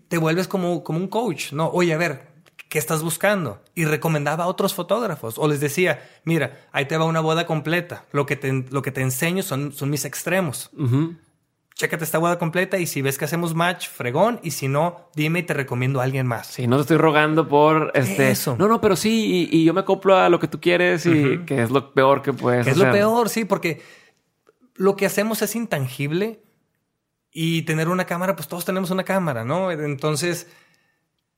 Te vuelves como, como un coach, ¿no? Oye, a ver, ¿qué estás buscando? Y recomendaba a otros fotógrafos. O les decía, mira, ahí te va una boda completa. Lo que te, lo que te enseño son, son mis extremos. Ujú. Chécate esta boda completa y si ves que hacemos match, fregón. Y si no, dime y te recomiendo a alguien más. Sí, no te estoy rogando por este. Eso. No, no, pero sí, y, y yo me acoplo a lo que tú quieres y que es lo peor que puedes Es lo peor, sí, porque lo que hacemos es intangible y tener una cámara, pues todos tenemos una cámara, ¿no? Entonces,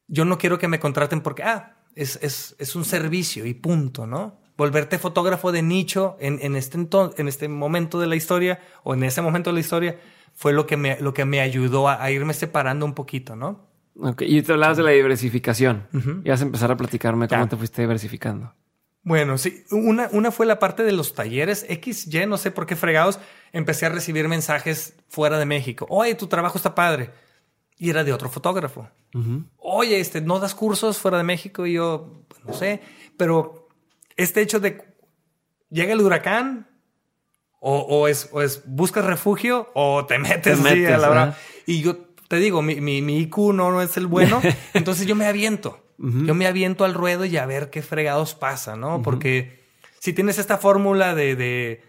yo no quiero que me contraten porque, ah, es, es, es un servicio y punto, ¿no? Volverte fotógrafo de nicho en, en, este en este momento de la historia o en ese momento de la historia fue lo que me, lo que me ayudó a, a irme separando un poquito, ¿no? Ok, Y te hablabas de la diversificación. Y vas a empezar a platicarme cómo Ya. te fuiste diversificando. Bueno, sí, una, una fue la parte de los talleres XY, no sé por qué fregados, empecé a recibir mensajes fuera de México. Oye, tu trabajo está padre. Y era de otro fotógrafo. Oye, este, ¿no das cursos fuera de México? Y yo, pues, no sé, pero este hecho de llega el huracán o, o es, o es buscas refugio o te metes, Te metes, a la. Y yo te digo, mi, mi, mi IQ no, no es el bueno, entonces yo me aviento. Yo me aviento al ruedo y a ver qué fregados pasa, ¿no? Porque si tienes esta fórmula de, de,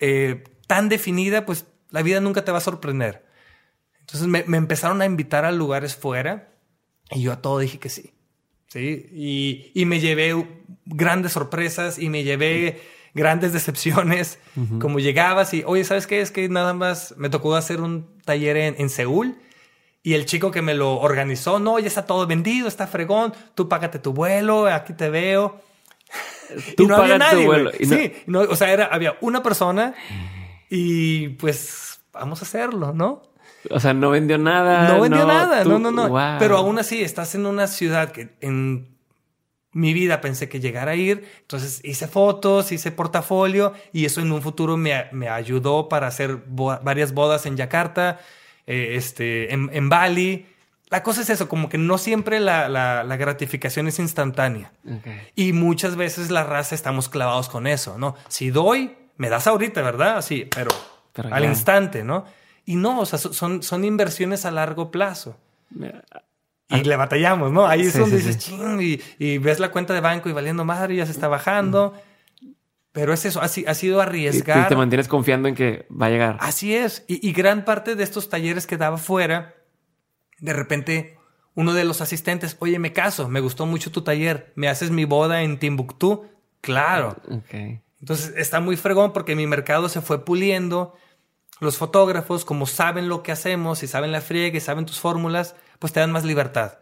eh, tan definida, pues la vida nunca te va a sorprender. Entonces me, me empezaron a invitar a lugares fuera y yo a todo dije que sí. Sí, y, y me llevé grandes sorpresas y me llevé grandes decepciones. Como llegabas y, oye, ¿sabes qué? Es que nada más me tocó hacer un taller en, en Seúl y el chico que me lo organizó, no, ya está todo vendido, está fregón, tú págate tu vuelo, aquí te veo. Tú y no había págate tu nadie, vuelo. Y no- Sí, no, o sea, era, había una persona y pues vamos a hacerlo, ¿no? O sea, no vendió nada. No vendió nada, no, no, no. Pero aún así, estás en una ciudad que en mi vida pensé que llegara a ir, entonces hice fotos, hice portafolio y eso en un futuro me, me ayudó para hacer varias bodas en Yakarta, eh, este, en, en, Bali. La cosa es eso, como que no siempre la, la, la gratificación es instantánea. Y muchas veces la raza estamos clavados con eso, ¿no? Si doy, me das ahorita, ¿verdad? Sí, pero, al instante, ¿no? Y no, o sea, son, son inversiones a largo plazo. Y le batallamos, ¿no? Ahí es donde dices, ching, y, ves la cuenta de banco y valiendo madre, y ya se está bajando. Pero es eso, ha, ha sido arriesgar. Y, te mantienes confiando en que va a llegar. Así es. Y, gran parte de estos talleres que daba fuera, de repente uno de los asistentes, oye, me caso, me gustó mucho tu taller, ¿me haces mi boda en Timbuktu? Claro. Entonces está muy fregón porque mi mercado se fue puliendo. Los fotógrafos, como saben lo que hacemos y saben la friega y saben tus fórmulas, pues te dan más libertad.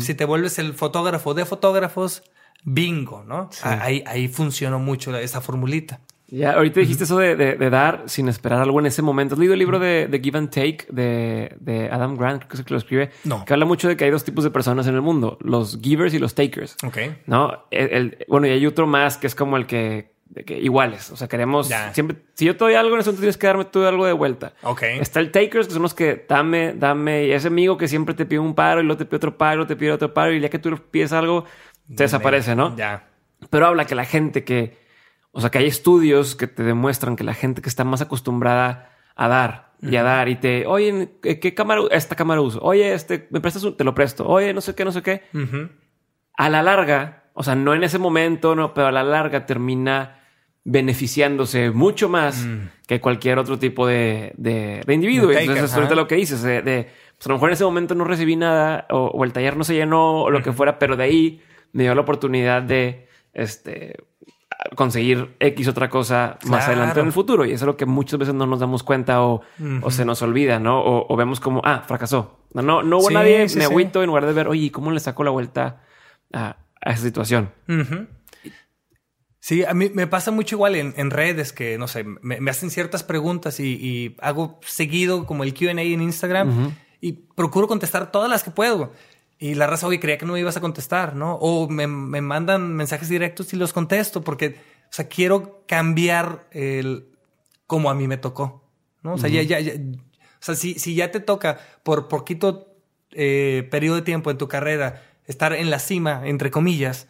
Si te vuelves el fotógrafo de fotógrafos, bingo, ¿no? Ahí, ahí funcionó mucho esa formulita. Ya, ahorita dijiste eso de, dar sin esperar algo en ese momento. ¿Has leído el libro de, Give and Take de, Adam Grant? Creo que es el que lo escribe. No. Que habla mucho de que hay dos tipos de personas en el mundo: los givers y los takers. Ok. No, bueno, y hay otro más que es como el que de que iguales. O sea, queremos siempre. Si yo te doy algo en eso, tú tienes que darme tú algo de vuelta. Ok. Está el takers, que son los que dame, dame. Y ese amigo que siempre te pide un paro y luego te pide otro paro, te pide otro paro. Y ya que tú pides algo, te desaparece, ¿no? Ya. Pero habla que la gente que. O sea, que hay estudios que te demuestran que la gente que está más acostumbrada a dar y a dar y te, oye, ¿qué cámara? Esta cámara uso. Oye, este, me prestas un, te lo presto. Oye, no sé qué, no sé qué. A la larga, o sea, no en ese momento, no, pero a la larga termina beneficiándose mucho más mm. que cualquier otro tipo de, de, individuo. Entonces, ahorita lo que dices, de, pues a lo mejor en ese momento no recibí nada o, el taller no se llenó o lo que fuera, pero de ahí me dio la oportunidad de este, conseguir X otra cosa más adelante en el futuro. Y eso es lo que muchas veces no nos damos cuenta o, o se nos olvida, ¿no? O, vemos como, ah, fracasó. No, no, no hubo nadie, me agüito en lugar de ver, oye, ¿cómo le saco la vuelta a, esa situación? Sí, a mí me pasa mucho igual en, redes que, no sé, me, hacen ciertas preguntas y, hago seguido como el QA en Instagram y procuro contestar todas las que puedo. Y la raza hoy creía que no me ibas a contestar, ¿no? O me, mandan mensajes directos y los contesto porque, o sea, quiero cambiar el como a mí me tocó, ¿no? O sea, ya, ya, ya, o sea, si, si ya te toca por poquito eh, periodo de tiempo en tu carrera estar en la cima, entre comillas,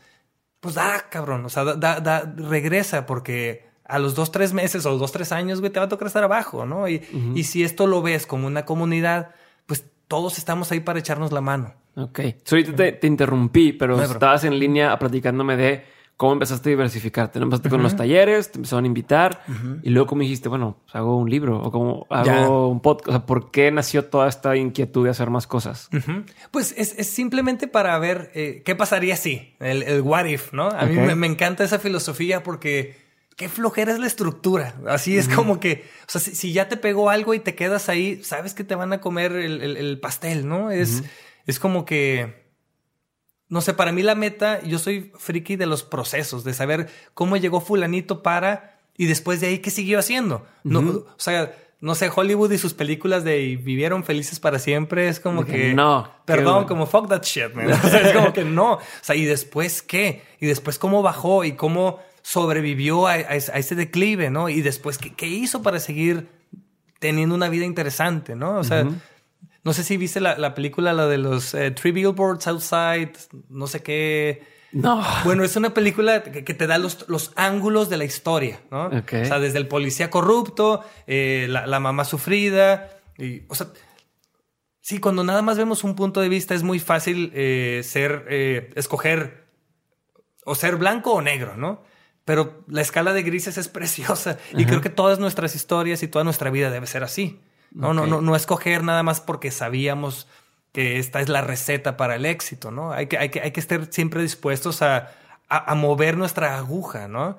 pues da, cabrón, o sea, da, da, regresa porque a los dos, tres meses o dos, tres años, güey, te va a tocar estar abajo, ¿no? Y, y si esto lo ves como una comunidad, todos estamos ahí para echarnos la mano. Ok. So, ahorita te, te, interrumpí, pero estabas en línea platicándome de cómo empezaste a diversificarte. Empezaste con los talleres, te empezaron a invitar y luego cómo dijiste, bueno, pues hago un libro o como hago un podcast. O sea, ¿por qué nació toda esta inquietud de hacer más cosas? Pues es, simplemente para ver eh, qué pasaría si, el, el, what if, ¿no? A mí me, encanta esa filosofía porque qué flojera es la estructura. Así es como que, o sea, si, ya te pegó algo y te quedas ahí, sabes que te van a comer el, pastel, ¿no? Es, es como que no sé, para mí la meta, yo soy friki de los procesos, de saber cómo llegó fulanito para y después de ahí qué siguió haciendo. No, o sea, no sé, Hollywood y sus películas de vivieron felices para siempre es como que no, perdón, como fuck that shit, man. es como que no. O sea, y después qué? Y después cómo bajó y cómo sobrevivió a, ese declive, ¿no? Y después qué, qué, hizo para seguir teniendo una vida interesante, ¿no? O sea, no sé si viste la, película, la de los eh, Three Billboards Outside, no sé qué. No. Bueno, es una película que, te da los, los, ángulos de la historia, ¿no? O sea, desde el policía corrupto, eh, la, mamá sufrida. Y, o sea, sí, cuando nada más vemos un punto de vista es muy fácil eh, ser, escoger o ser blanco o negro, ¿no? Pero la escala de grises es preciosa y creo que todas nuestras historias y toda nuestra vida debe ser así. No, no, no, no escoger nada más porque sabíamos que esta es la receta para el éxito, ¿no? Hay que, hay que, hay que estar siempre dispuestos a, a, mover nuestra aguja, ¿no?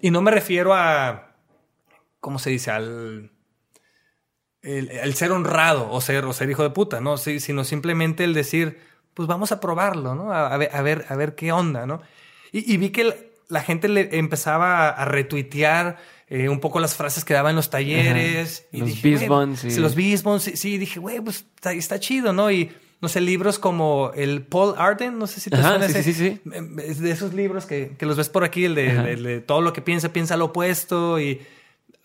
Y no me refiero a, ¿cómo se dice? Al el, ser honrado o ser, o ser hijo de puta, ¿no? Sí, sino simplemente el decir, pues vamos a probarlo, ¿no? A, ver, a, ver, a ver qué onda, ¿no? Y, vi que la gente le empezaba a retuitear eh, un poco las frases que daba en los talleres. Y los dije, Bisbons, sí. Los Bisbons, sí, sí, dije, güey, pues está, está chido, ¿no? Y no sé, libros como el Paul Arden, no sé si te Ajá, suena sí, ese. sí, sí, Es de esos libros que, que los ves por aquí, el de, Ajá. el de todo lo que piensa, piensa lo opuesto. Y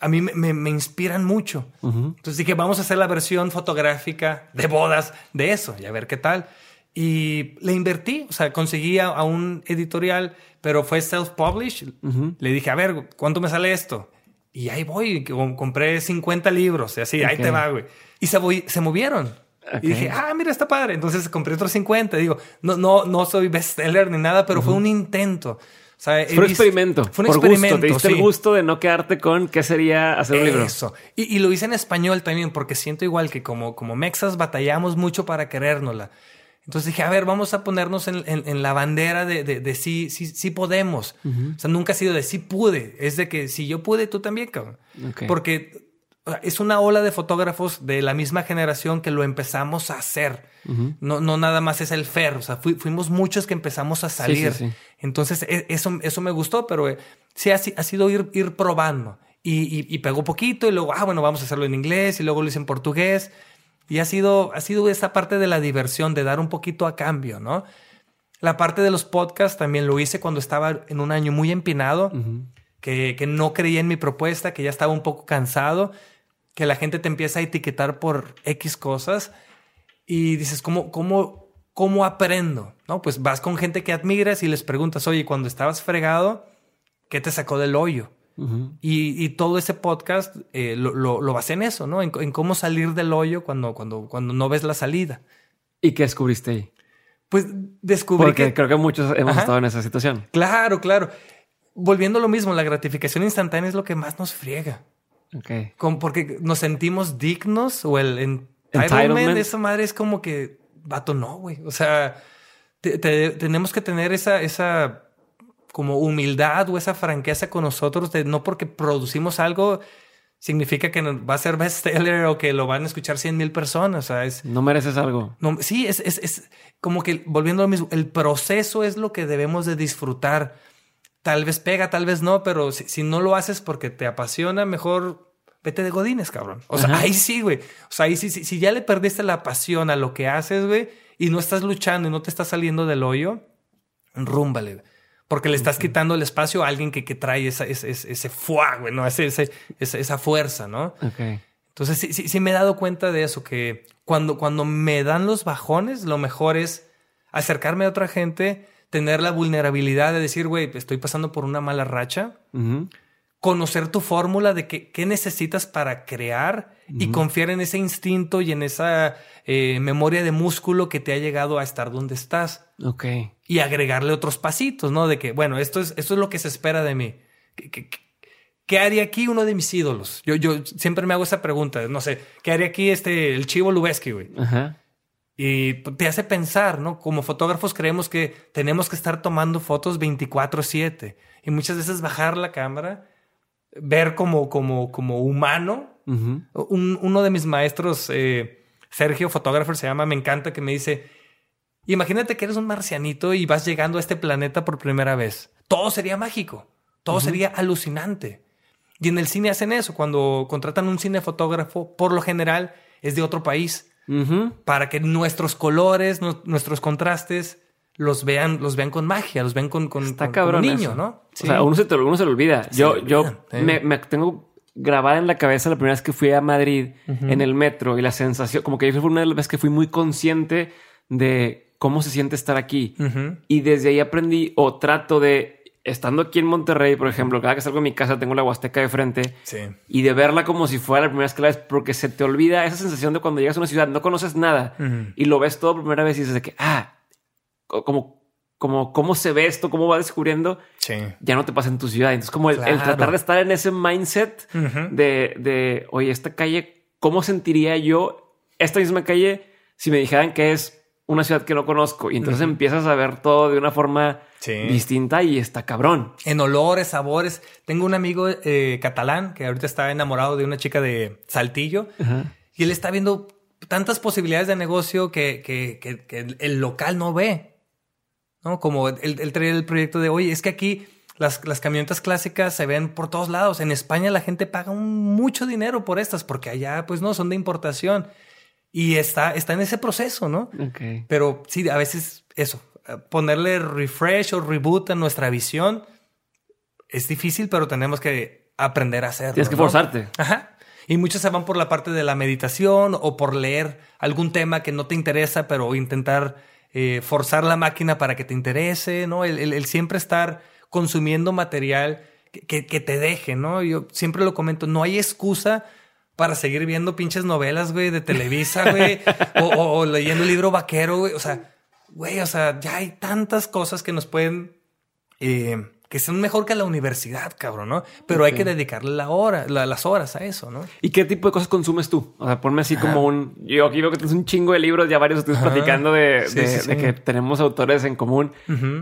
a mí me, me- me inspiran mucho. Entonces dije, vamos a hacer la versión fotográfica de bodas de eso y a ver qué tal. Y le invertí, o sea, conseguí a, a un editorial, pero fue self-published. Le dije, a ver, ¿cuánto me sale esto? Y ahí voy, com- compré 50 libros, y así, ahí Ok. te va, güey. Y se, voy- se movieron. Ok. Y dije, ah, mira, está padre. Entonces compré otros 50. Digo, no, no, no soy bestseller ni nada, pero fue un intento. O sea, Fue un experimento. Fue un por experimento. Gusto. Te diste el sí. gusto de no quedarte con qué sería hacer un libro. Eso. Y, y lo hice en español también, porque siento igual que como, como mexas batallamos mucho para querérnosla. Entonces dije, a ver, vamos a ponernos en, en- en la bandera de, de, de sí, sí, sí podemos. O sea, nunca ha sido de sí pude. Es de que si yo pude, tú también, cabrón. Porque es una ola de fotógrafos de la misma generación que lo empezamos a hacer. no, no nada más es el Fer. O sea, fui- fuimos muchos que empezamos a salir. sí, sí. Entonces, e- eso, eso me gustó, pero eh, sí ha sido ir, ir probando. Y, y, y pegó poquito y luego, ah, bueno, vamos a hacerlo en inglés y luego lo hice en portugués. Y ha sido, ha sido esa parte de la diversión, de dar un poquito a cambio, ¿no? La parte de los podcasts también lo hice cuando estaba en un año muy empinado, que, que no creía en mi propuesta, que ya estaba un poco cansado, que la gente te empieza a etiquetar por X cosas y dices, ¿cómo, cómo, cómo aprendo? ¿No? Pues vas con gente que admiras y les preguntas, oye, cuando estabas fregado, ¿qué te sacó del hoyo? Y, y todo ese podcast eh, lo, lo, lo basé en eso, ¿no? En, en cómo salir del hoyo cuando, cuando, cuando no ves la salida. ¿Y qué descubriste ahí? Pues descubrí Porque que... creo que muchos hemos Ajá. estado en esa situación. Claro, claro. Volviendo a lo mismo, la gratificación instantánea es lo que más nos friega. Ok. Con- porque nos sentimos dignos o el entitlement, Entitlement. esa madre es como que, vato, no, güey. O sea, te- te- tenemos que tener esa, esa como humildad o esa franqueza con nosotros de no porque producimos algo significa que va a ser bestseller o que lo van a escuchar 100 mil personas. O sea, es, No mereces algo. no, sí, es, es, es como que volviendo a lo mismo, el proceso es lo que debemos de disfrutar. Tal vez pega, tal vez no, pero si, si no lo haces porque te apasiona, mejor vete de godines, cabrón. O sea, Ajá. ahí sí, güey. O sea, ahí sí, sí, si ya le perdiste la pasión a lo que haces, güey, y no estás luchando y no te estás saliendo del hoyo, rúmbale. Porque le estás quitando el espacio a alguien que, que trae esa, ese, ese, güey, ¿no? Ese, ese- esa, esa fuerza, ¿no? Ok. Entonces sí, sí, sí me he dado cuenta de eso, que cuando, cuando me dan los bajones, lo mejor es acercarme a otra gente, tener la vulnerabilidad de decir, güey, estoy pasando por una mala racha. Conocer tu fórmula de qué, qué necesitas para crear y confiar en ese instinto y en esa eh, memoria de músculo que te ha llegado a estar donde estás Ok. y agregarle otros pasitos, ¿no? De que, bueno, esto es, esto es lo que se espera de mí. ¿Qué, qué- qué- qué haría aquí uno de mis ídolos? Yo, yo siempre me hago esa pregunta, no sé, ¿qué haría aquí este, el Chivo Lubeski, güey? Ajá. Y te hace pensar, ¿no? Como fotógrafos creemos que tenemos que estar tomando fotos 24/7 y muchas veces bajar la cámara, ver como, como, como humano. Un- uno de mis maestros, eh, Sergio, fotógrafo, se llama, me encanta, que me dice, imagínate que eres un marcianito y vas llegando a este planeta por primera vez. Todo sería mágico, todo sería alucinante. Y en el cine hacen eso, cuando contratan un cinefotógrafo, por lo general es de otro país para que nuestros colores, nu- nuestros contrastes los vean, los vean con magia, los vean con, con, Está con- cabrón. con un niño, eso. ¿no? O sea, uno se, te, uno se lo olvida. Se yo yo sí. me, me tengo grabada en la cabeza la primera vez que fui a Madrid en el metro y la sensación, como que fue una de las veces que fui muy consciente de cómo se siente estar aquí. Ujú. Y desde ahí aprendí o trato de, estando aquí en Monterrey, por ejemplo, cada que salgo de mi casa tengo la Huasteca de frente Sí. y de verla como si fuera la primera vez que la ves, porque se te olvida esa sensación de cuando llegas a una ciudad, no conoces nada y lo ves todo por primera vez y dices de que, ah, como, como, cómo se ve esto, cómo va descubriendo, Sí. ya no te pasa en tu ciudad. Entonces, como el, tratar de estar en ese mindset de, de, oye, esta calle, ¿cómo sentiría yo esta misma calle si me dijeran que es una ciudad que no conozco? Y entonces empiezas a ver todo de una forma Sí. distinta y está cabrón. En olores, sabores. Tengo un amigo eh, catalán que ahorita está enamorado de una chica de Saltillo y él está viendo tantas posibilidades de negocio que, que- que- el local no ve. ¿No? Como él, él trae el proyecto de, oye, es que aquí Las, las camionetas clásicas se ven por todos lados. En España la gente paga mucho dinero por estas porque allá pues no son de importación. Y está, está en ese proceso, ¿no? Ok. Pero sí, a veces eso, ponerle refresh o reboot a nuestra visión es difícil, pero tenemos que aprender a hacerlo. Tienes que ¿no? forzarte. Ajá. Y muchos se van por la parte de la meditación o por leer algún tema que no te interesa, pero intentar eh, forzar la máquina para que te interese, ¿no? El, el- el siempre estar consumiendo material que, te deje, ¿no? Yo siempre lo comento, no hay excusa para seguir viendo pinches novelas, güey, de Televisa, güey, o, o- leyendo un libro vaquero, güey. O sea, güey, o sea, ya hay tantas cosas que nos pueden eh, que son mejor que la universidad, cabrón, ¿no? Pero hay que dedicarle la hora, la- las horas a eso, ¿no? ¿Y qué tipo de cosas consumes tú? O sea, ponme así como un... Yo aquí veo que tienes un chingo de libros, ya varios estuvimos Ajá. platicando de, Sí, de- sí, de sí. que tenemos autores en común.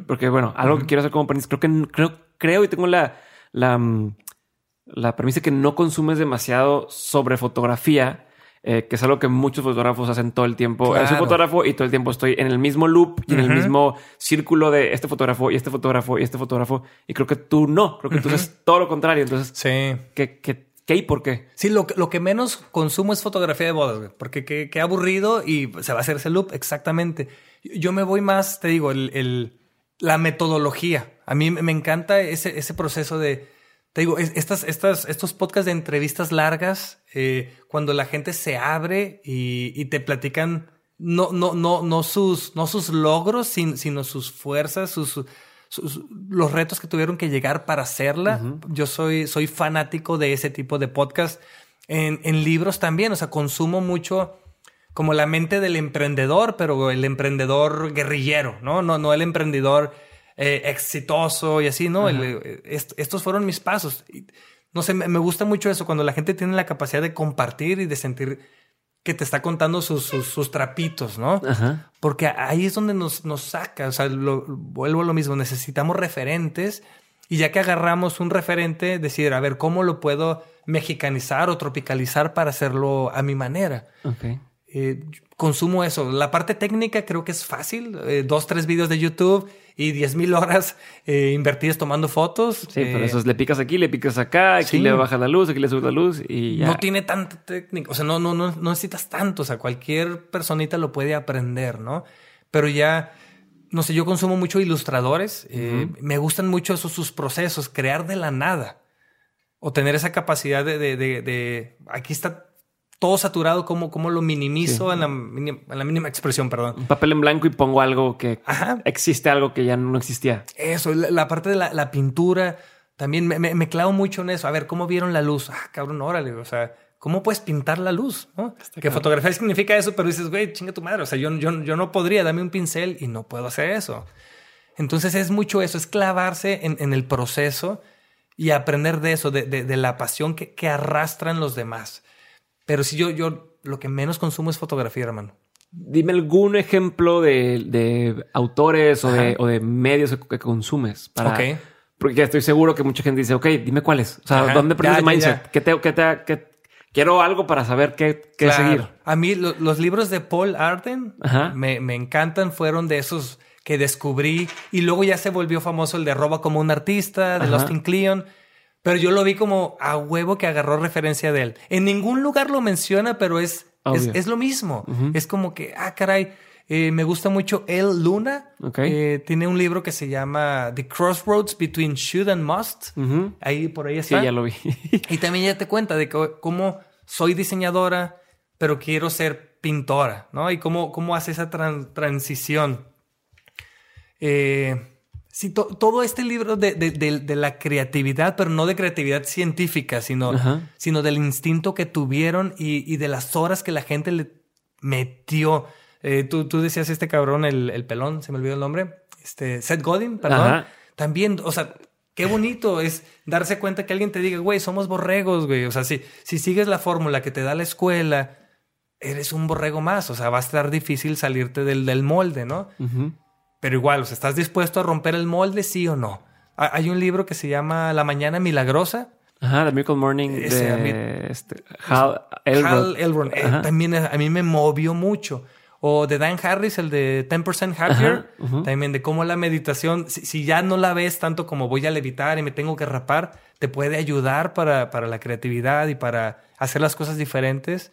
Porque, bueno, algo que quiero hacer como aprendiz, creo que creo, creo y tengo la, la, mm, la premisa que no consumes demasiado sobre fotografía, eh, que es algo que muchos fotógrafos hacen todo el tiempo. Claro. Soy fotógrafo y todo el tiempo estoy en el mismo loop y en el mismo círculo de este fotógrafo y este fotógrafo y este fotógrafo. Y creo que tú no, creo que tú haces todo lo contrario. Entonces, Sí. ¿qué, qué, qué y por qué? Sí, lo, que- lo que menos consumo es fotografía de bodas, güey, porque qué, qué aburrido y se va a hacer ese loop, exactamente. Yo me voy más, te digo, el, el- la metodología. A mí me encanta ese, ese proceso de, te digo, es- estas, estas, estos podcasts de entrevistas largas, eh, cuando la gente se abre y, y te platican no, no, no, no sus, no sus logros, sin- sino sus fuerzas, sus, sus- los retos que tuvieron que llegar para hacerla. Yo soy, soy fanático de ese tipo de podcast. En, en libros también, o sea, consumo mucho como la mente del emprendedor, pero el emprendedor guerrillero, ¿no? No, no el emprendedor eh, exitoso y así, ¿no? El, eh, est- estos fueron mis pasos. Y, no sé, me, me gusta mucho eso, cuando la gente tiene la capacidad de compartir y de sentir que te está contando sus, sus, sus trapitos, ¿no? Ajá. Porque ahí es donde nos, nos saca, o sea, lo- vuelvo a lo mismo, necesitamos referentes y ya que agarramos un referente, decir, a ver, ¿cómo lo puedo mexicanizar o tropicalizar para hacerlo a mi manera? Ok. Eh, consumo eso. La parte técnica creo que es fácil. Eh, dos, tres videos de YouTube y diez mil horas eh, invertidas tomando fotos. Sí, pero Eh, eso es, le picas aquí, le picas acá, aquí sí. le bajas la luz, aquí le subes la luz y ya. No tiene tanta técnica, o sea, no, no, no, no necesitas tanto, o sea, cualquier personita lo puede aprender, ¿no? Pero ya, no sé, yo consumo mucho ilustradores, eh, me gustan mucho esos sus procesos, crear de la nada, o tener esa capacidad de, de, de, de- aquí está todo saturado, ¿cómo, cómo lo minimizo en, la mínima, en la mínima expresión, perdón? Un papel en blanco y pongo algo que Ajá. existe algo que ya no existía. Eso, la, la parte de la, la pintura, también me, me- me clavo mucho en eso. A ver, ¿cómo vieron la luz? Ah, cabrón, órale, o sea, ¿cómo puedes pintar la luz? ¿no? Que fotografía significa eso, pero dices, güey, chinga tu madre. O sea, yo, yo, yo no podría, dame un pincel y no puedo hacer eso. Entonces es mucho eso, es clavarse en, en el proceso y aprender de eso, de, de- de la pasión que, que arrastran los demás. Pero si yo, yo lo que menos consumo es fotografía, hermano. Dime algún ejemplo de, de autores o de, Ajá. o de medios que, consumes. Para, Ok. Porque estoy seguro que mucha gente dice, ok, dime cuáles. O sea, Ajá. ¿dónde aprendes mindset? ya. ¿Qué te, qué te- qué- quiero algo para saber qué, qué Claro. seguir. A mí lo- los libros de Paul Arden me, me encantan, fueron de esos que descubrí y luego ya se volvió famoso el de Roba como un artista, de Ajá. Lost in Cleon, pero yo lo vi como a huevo que agarró referencia de él. En ningún lugar lo menciona, pero es, es, lo mismo. Es como que, ah, caray, eh, me gusta mucho El Luna. Ok. Eh, tiene un libro que se llama The Crossroads Between Should and Must. Ahí por ahí Sí, está. ya lo vi. Y también ya te cuenta de co- cómo soy diseñadora, pero quiero ser pintora, ¿no? Y cómo, cómo hace esa tran- transición. Eh, sí, to- todo este libro de, de- de- de la creatividad, pero no de creatividad científica, sino, Ajá. sino del instinto que tuvieron y, y de las horas que la gente le metió. Eh, tú, tú decías este cabrón, el, el pelón, se me olvidó el nombre, este, Seth Godin, perdón. Ajá. También, o sea, qué bonito es darse cuenta que alguien te diga, güey, somos borregos, güey. O sea, si, si sigues la fórmula que te da la escuela, eres un borrego más. O sea, va a estar difícil salirte del, del molde, ¿no? Pero igual, o sea, ¿estás dispuesto a romper el molde, sí o no? Ha- Hay un libro que se llama La Mañana Milagrosa. Ajá, The Miracle Morning Ese, a mí- de este, Hal Elrod. Hal Elrond. Eh, Ajá. también a mí me movió mucho. O de Dan Harris, el de 10% Happier, también de cómo la meditación, si, ya no la ves tanto como voy a levitar y me tengo que rapar, te puede ayudar para, para la creatividad y para hacer las cosas diferentes.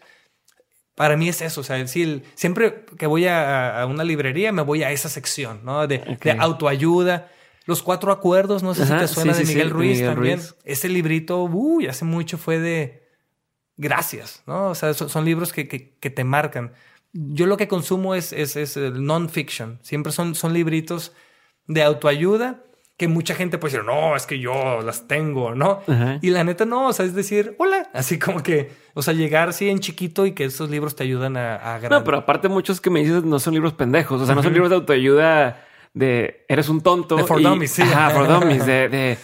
Para mí es eso, o sea, siempre que voy a, una librería me voy a esa sección, ¿no? De, de autoayuda. Los cuatro acuerdos, no sé si te suena de Miguel Ruiz también. Ese librito, uy, hace mucho fue de gracias, ¿no? O sea, son, libros que, que, te marcan. Yo lo que consumo es, es, non-fiction. Siempre son, son libritos de autoayuda que mucha gente puede decir, no, es que yo las tengo, ¿no? Y la neta no, o sea, es decir, hola, así como que, o sea, llegar así en chiquito y que esos libros te ayudan a, a No, pero aparte muchos que me dices no son libros pendejos, o sea, no son libros de autoayuda de eres un tonto. De for dummies, sí. Ajá, for dummies, de, de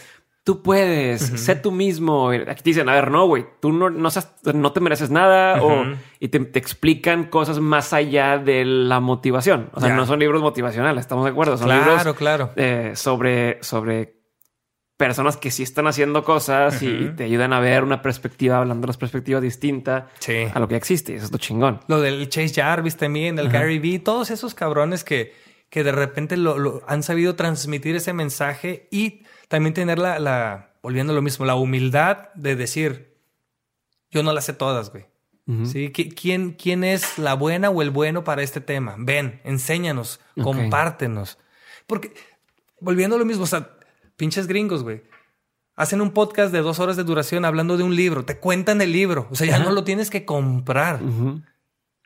tú puedes, sé tú mismo. Aquí te dicen, a ver, no, güey, tú no, no, no, te mereces nada o, y te, explican cosas más allá de la motivación. O sea, no son libros motivacionales, estamos de acuerdo. Son claro, claro. Eh, sobre, sobre personas que sí están haciendo cosas y te ayudan a ver una perspectiva, hablando de las perspectivas distinta a lo que existe. Eso es lo chingón. Lo del Chase Jarvis también, del Gary Vee, todos esos cabrones que que de repente lo, han sabido transmitir ese mensaje y también tener la, la, volviendo a lo mismo, la humildad de decir, yo no las sé todas, güey. ¿Sí? ¿Quién, ¿Quién es la buena o el bueno para este tema? Ven, enséñanos, compártenos. Porque, volviendo a lo mismo, o sea, pinches gringos, güey. Hacen un podcast de dos horas de duración hablando de un libro, te cuentan el libro, o sea, ya no lo tienes que comprar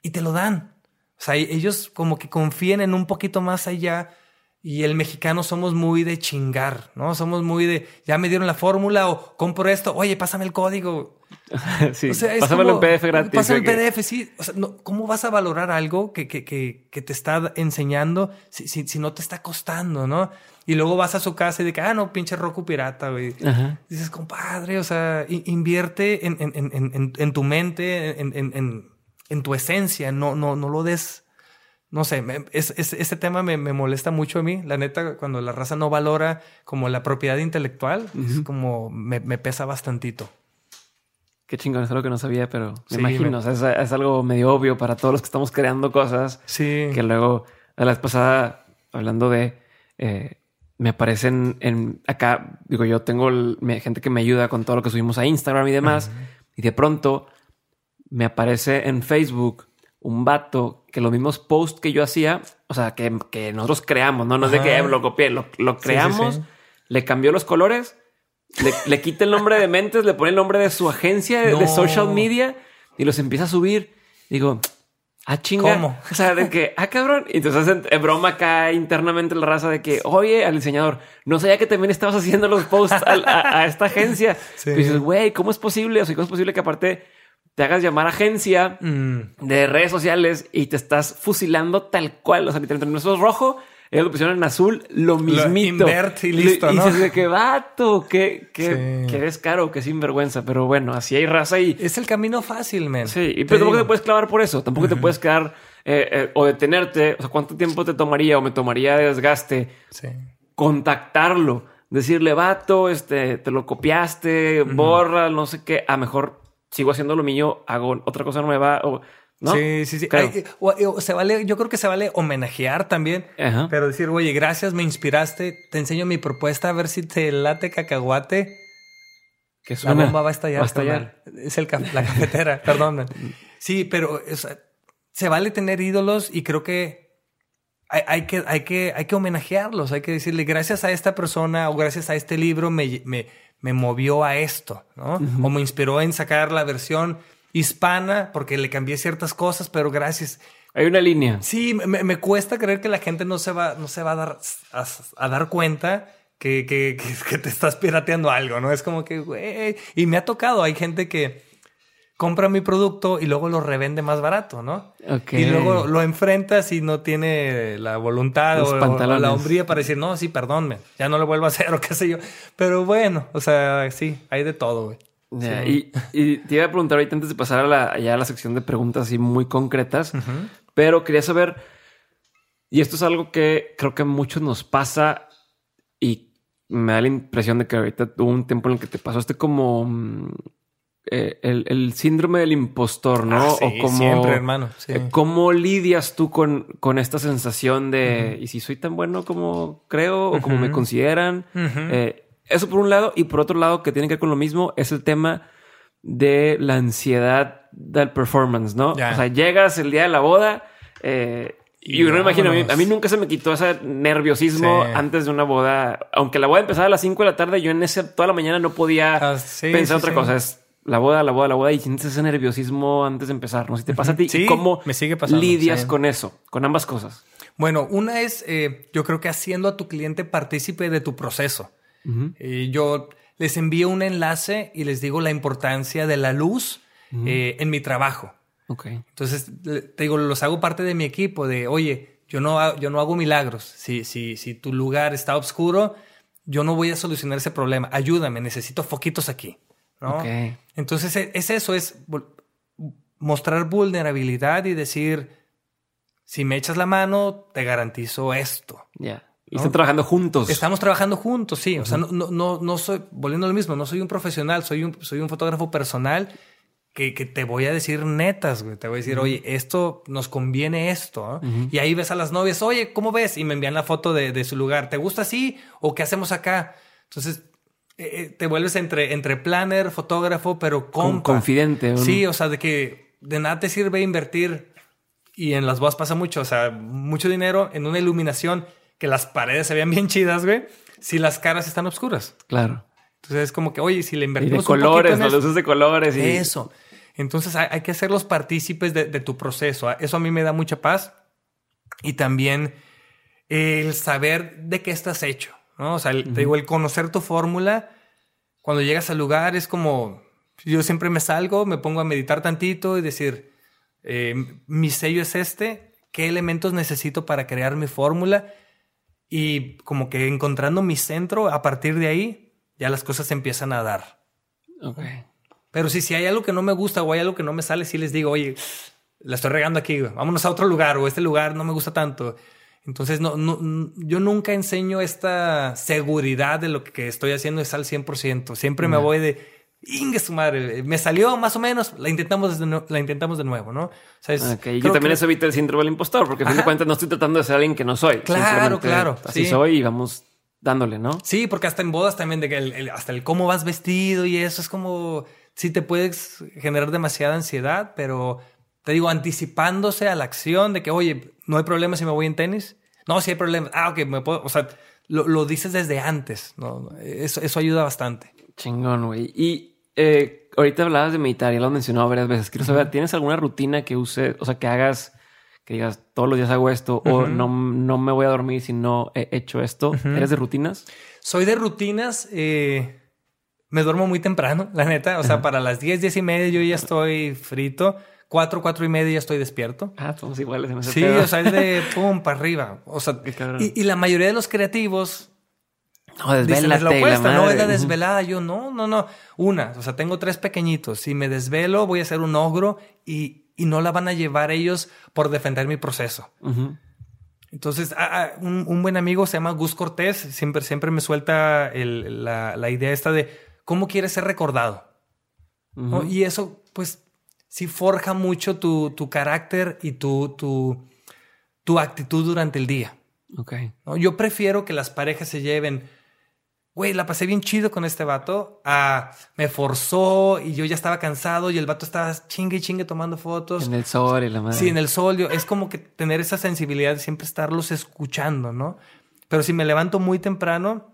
y te lo dan. O sea, ellos como que confían en un poquito más allá y el mexicano somos muy de chingar, ¿no? Somos muy de, ya me dieron la fórmula o compro esto, oye, pásame el código. sí, pásamelo en PDF gratis. Pásame el PDF, sí. O sea, ¿cómo vas a valorar algo que, que, que, que te está enseñando si, si, si, no te está costando, no? Y luego vas a su casa y de que, ah, no, pinche Roku pirata, güey. Dices, compadre, o sea, invierte en, en, en, en tu mente, en en tu esencia, no, no, no lo des. No sé, es, ese tema me, molesta mucho a mí. La neta, cuando la raza no valora como la propiedad intelectual, es como me, pesa bastantito. Qué chingón, es algo que no sabía, pero me imagino. es, algo medio obvio para todos los que estamos creando cosas. Sí. Que luego, la vez pasada, hablando de. Eh, me aparecen en acá, digo, yo tengo gente que me ayuda con todo lo que subimos a Instagram y demás. Y de pronto me aparece en Facebook un vato que los mismos posts que yo hacía, o sea, que, que nosotros creamos, no, no es de que lo copié, lo, creamos, le cambió los colores, le, le, quita el nombre de Mentes, le pone el nombre de su agencia de social media y los empieza a subir. Digo, ah, chinga. ¿Cómo? O sea, de que, ah, cabrón. Y entonces en, broma acá internamente la raza de que, oye, al diseñador, no sabía que también estabas haciendo los posts a, esta agencia. Y dices, güey, ¿cómo es posible? O sea, ¿cómo es posible que aparte te hagas llamar agencia mm. de redes sociales y te estás fusilando tal cual. O sea, literalmente nosotros rojo, ellos lo pusieron en azul, lo mismito. Lo y listo, ¿no? Y dices que vato, que, que, que es caro, que sinvergüenza. Pero bueno, así hay raza y... Es el camino fácil, men. Sí, y pero tampoco te puedes clavar por eso. Tampoco te puedes quedar eh, eh, o detenerte. O sea, ¿cuánto tiempo te tomaría o me tomaría de desgaste contactarlo? Decirle, vato, este, te lo copiaste, borra, no sé qué. A mejor sigo haciendo lo mío, hago otra cosa nueva o... ¿no? Sí, sí, sí. se vale, yo creo que se vale homenajear también, pero decir, oye, gracias, me inspiraste, te enseño mi propuesta, a ver si te late cacahuate. Que la bomba va a estallar. Va a estallar. Es el, la cafetera, perdón. Sí, pero se vale tener ídolos y creo que hay, que, hay, que, hay que homenajearlos, hay que decirle gracias a esta persona o gracias a este libro me, me, me movió a esto, ¿no? O me inspiró en sacar la versión hispana porque le cambié ciertas cosas, pero gracias. Hay una línea. Sí, me, cuesta creer que la gente no se va, no se va a dar, a, dar cuenta que, que, que, te estás pirateando algo, ¿no? Es como que, güey, y me ha tocado, hay gente que compra mi producto y luego lo revende más barato, ¿no? Y luego lo enfrentas y no tiene la voluntad o, la hombría para decir, no, sí, perdónme, ya no lo vuelvo a hacer o qué sé yo. Pero bueno, o sea, sí, hay de todo, güey. y, te iba a preguntar ahorita antes de pasar a la, ya a la sección de preguntas así muy concretas, pero quería saber, y esto es algo que creo que a muchos nos pasa y me da la impresión de que ahorita hubo un tiempo en el que te pasó este como mm, eh, el, síndrome del impostor, ¿no? Ah, o como, siempre, hermano. Eh, ¿Cómo lidias tú con, con esta sensación de, ¿y si soy tan bueno como creo o como me consideran? Eh, eso por un lado. Y por otro lado, que tiene que ver con lo mismo, es el tema de la ansiedad del performance, ¿no? O sea, llegas el día de la boda y, yo no me imagino, a mí, nunca se me quitó ese nerviosismo antes de una boda. Aunque la boda empezaba a las 5 de la tarde, yo en ese toda la mañana no podía ah, pensar otra cosa. Es la boda, la boda, la boda y sientes ese nerviosismo antes de empezar. No sé si te pasa a ti. ¿Y cómo me sigue pasando, lidias con eso, con ambas cosas? Bueno, una es, eh, yo creo que haciendo a tu cliente partícipe de tu proceso. Eh, yo les envío un enlace y les digo la importancia de la luz eh, en mi trabajo. Okay. Entonces, te digo, los hago parte de mi equipo de, oye, yo no, yo no hago milagros. Si, si, si tu lugar está oscuro, yo no voy a solucionar ese problema. Ayúdame, necesito foquitos aquí. Entonces e, es eso, es mostrar vulnerabilidad y decir, si me echas la mano, te garantizo esto. Ya. Y están trabajando juntos. Estamos trabajando juntos, sí. O sea, no, no, no, soy, volviendo a lo mismo, no soy un profesional, soy un, soy un fotógrafo personal que, que te voy a decir netas, güey. Te voy a decir, oye, esto nos conviene esto. Y ahí ves a las novias, oye, ¿cómo ves? Y me envían la foto de, de su lugar. ¿Te gusta así? ¿O qué hacemos acá? Entonces, eh, eh, te vuelves entre, entre planner, fotógrafo, pero con confidente. Sí, o sea, de que de nada te sirve invertir y en las bodas pasa mucho, o sea, mucho dinero en una iluminación que las paredes se vean bien chidas, güey, si las caras están oscuras. Claro. Entonces es como que, oye, si le invertimos. Y de colores, no luces de colores. Y... Eso. Entonces hay, que hacerlos partícipes de, de, tu proceso. Eso a mí me da mucha paz. Y también el saber de qué estás hecho. ¿No? O sea, te digo, el conocer tu fórmula, cuando llegas al lugar es como, yo siempre me salgo, me pongo a meditar tantito y decir, eh, mi sello es este, qué elementos necesito para crear mi fórmula y como que encontrando mi centro, a partir de ahí, ya las cosas se empiezan a dar. Pero si, si hay algo que no me gusta o hay algo que no me sale, sí les digo, oye, la estoy regando aquí, vámonos a otro lugar o este lugar no me gusta tanto. Entonces, no, no, yo nunca enseño esta seguridad de lo que estoy haciendo es al 100%. Siempre me voy de, Inge su madre, me salió más o menos, la intentamos, la intentamos de nuevo, ¿no? O sea, y que también eso evita el síndrome del impostor, porque a fin de cuentas no estoy tratando de ser alguien que no soy. Claro, claro. Así soy y vamos dándole, ¿no? Sí, porque hasta en bodas también, de que hasta el cómo vas vestido y eso es como, sí te puedes generar demasiada ansiedad, pero te digo, anticipándose a la acción de que, oye, no hay problema si me voy en tenis. No, si hay problema. Ah, ok, me puedo, o sea, lo, dices desde antes, ¿no? Eso, eso ayuda bastante. Chingón, güey. Y eh, ahorita hablabas de meditar, ya lo has mencionado varias veces. Quiero saber, ¿tienes alguna rutina que use, o sea, que hagas, que digas, todos los días hago esto, o no, no me voy a dormir si no he hecho esto? ¿Eres de rutinas? Soy de rutinas. Eh, me duermo muy temprano, la neta. O sea, para las 10, 10 y media yo ya estoy frito cuatro, cuatro y media ya estoy despierto. Ah, somos iguales en ese Sí, o sea, es de pum para arriba. O sea, y, la mayoría de los creativos no, desvelate, lo opuesto, no es la desvelada. Yo no, no, no. Una, o sea, tengo tres pequeñitos. Si me desvelo, voy a ser un ogro y, y no la van a llevar ellos por defender mi proceso. Entonces, un, buen amigo se llama Gus Cortés. Siempre, siempre me suelta la, la, idea esta de cómo quieres ser recordado. Y eso, pues, sí forja mucho tu, tu carácter y tu, tu, tu, actitud durante el día. Ok. Yo prefiero que las parejas se lleven, güey, la pasé bien chido con este vato, a me forzó y yo ya estaba cansado y el vato estaba chingue y chingue tomando fotos. En el sol y la madre. Sí, en el sol. es como que tener esa sensibilidad de siempre estarlos escuchando, ¿no? Pero si me levanto muy temprano,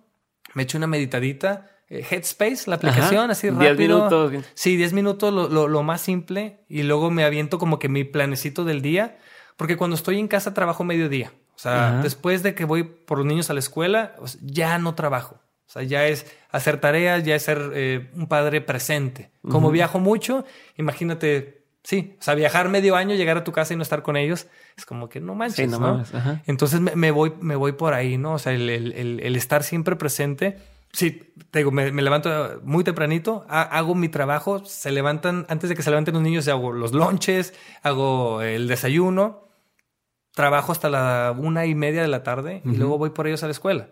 me echo una meditadita Headspace, la aplicación, así rápido. 10 minutos. Sí, 10 minutos, lo, lo, más simple. Y luego me aviento como que mi planecito del día. Porque cuando estoy en casa trabajo mediodía. O sea, después de que voy por los niños a la escuela, ya no trabajo. O sea, ya es hacer tareas, ya es ser eh, un padre presente. Como viajo mucho, imagínate, sí, o sea, viajar medio año, llegar a tu casa y no estar con ellos, es como que no manches, no, Entonces me, voy, me voy por ahí, ¿no? O sea, el, el, el estar siempre presente Sí, te digo, me, levanto muy tempranito, hago mi trabajo, se levantan, antes de que se levanten los niños, hago los lonches, hago el desayuno, trabajo hasta la una y media de la tarde y luego voy por ellos a la escuela.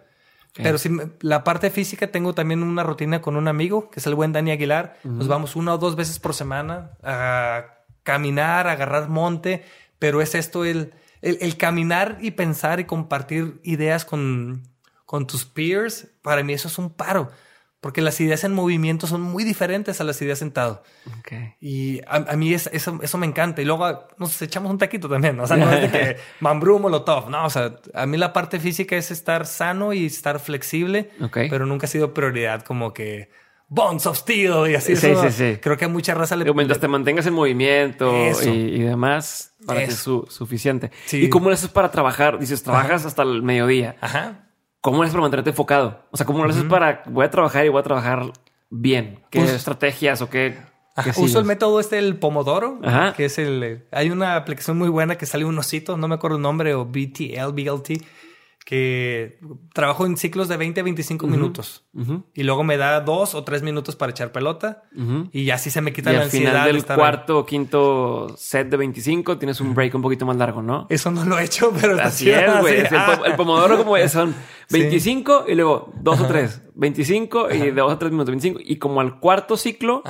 Pero si la parte física tengo también una rutina con un amigo, que es el buen Dani Aguilar. Nos vamos una o dos veces por semana a caminar, a agarrar monte, pero es esto el, el, caminar y pensar y compartir ideas con, con tus peers. Para mí eso es un paro. Porque las ideas en movimiento son muy diferentes a las ideas sentado. Y a, mí eso, eso me encanta. Y luego nos echamos un taquito también. O sea, no es de que mambrú, molotov. No, o sea, a mí la parte física es estar sano y estar flexible. Pero nunca ha sido prioridad como que bonds of steel y así. Sí, sí, sí. Creo que a mucha raza le... Mientras te mantengas en movimiento y, demás, para que es suficiente. ¿Y cómo lo haces para trabajar? Dices, trabajas hasta el mediodía. Ajá. ¿Cómo lo haces para mantenerte enfocado? O sea, ¿cómo lo haces para voy a trabajar y voy a trabajar bien? ¿Qué pues estrategias o qué? uso el método este, el Pomodoro, que es el... Hay una aplicación muy buena que sale un osito, no me acuerdo el nombre, o BTL, BLT, que trabajo en ciclos de 20 a 25 minutos. y luego me da dos o tres minutos para echar pelota y así se me quita la ansiedad. Al final del cuarto o quinto set de 25 tienes un break un poquito más largo, ¿no? Eso no lo he hecho, pero así es, güey. El, pomodoro como son 25 y luego dos o tres, 25 y de dos a tres minutos, 25 y como al cuarto ciclo.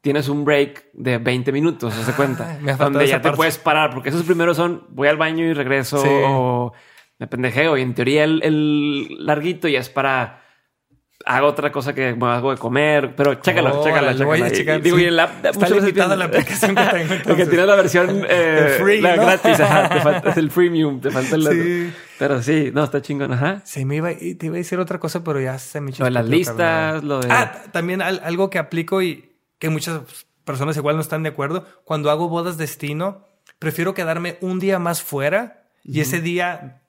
tienes un break de 20 minutos, se cuenta. donde ya te puedes parar, porque esos primeros son voy al baño y regreso o me pendejeo y en teoría el, larguito ya es para hago otra cosa que hago de comer, pero chécala, oh, chécala, chécala. digo, y en la está limitada la aplicación que tengo. Porque tienes la versión eh, free, la gratis, ajá, te falta el freemium, te falta el sí. Pero sí, no, está chingón, ajá. Sí, me iba, te iba a decir otra cosa, pero ya se me echó. Lo de las listas, lo de. Ah, también algo que aplico y que muchas personas igual no están de acuerdo. Cuando hago bodas destino, prefiero quedarme un día más fuera y ese día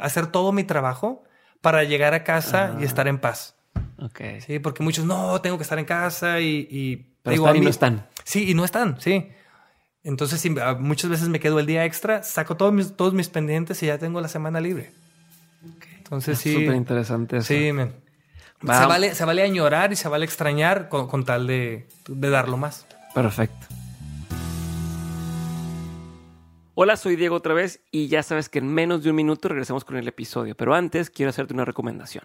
hacer todo mi trabajo para llegar a casa y estar en paz. Ok. Sí, porque muchos no tengo que estar en casa y, y Pero están y no están. Sí, y no están, sí. Entonces, muchas veces me quedo el día extra, saco todos mis, todos mis pendientes y ya tengo la semana libre. Entonces, sí. Súper interesante eso. Sí, men. Se vale, se vale añorar y se vale extrañar con, con tal de, de darlo más. Perfecto. Hola, soy Diego otra vez y ya sabes que en menos de un minuto regresamos con el episodio, pero antes quiero hacerte una recomendación.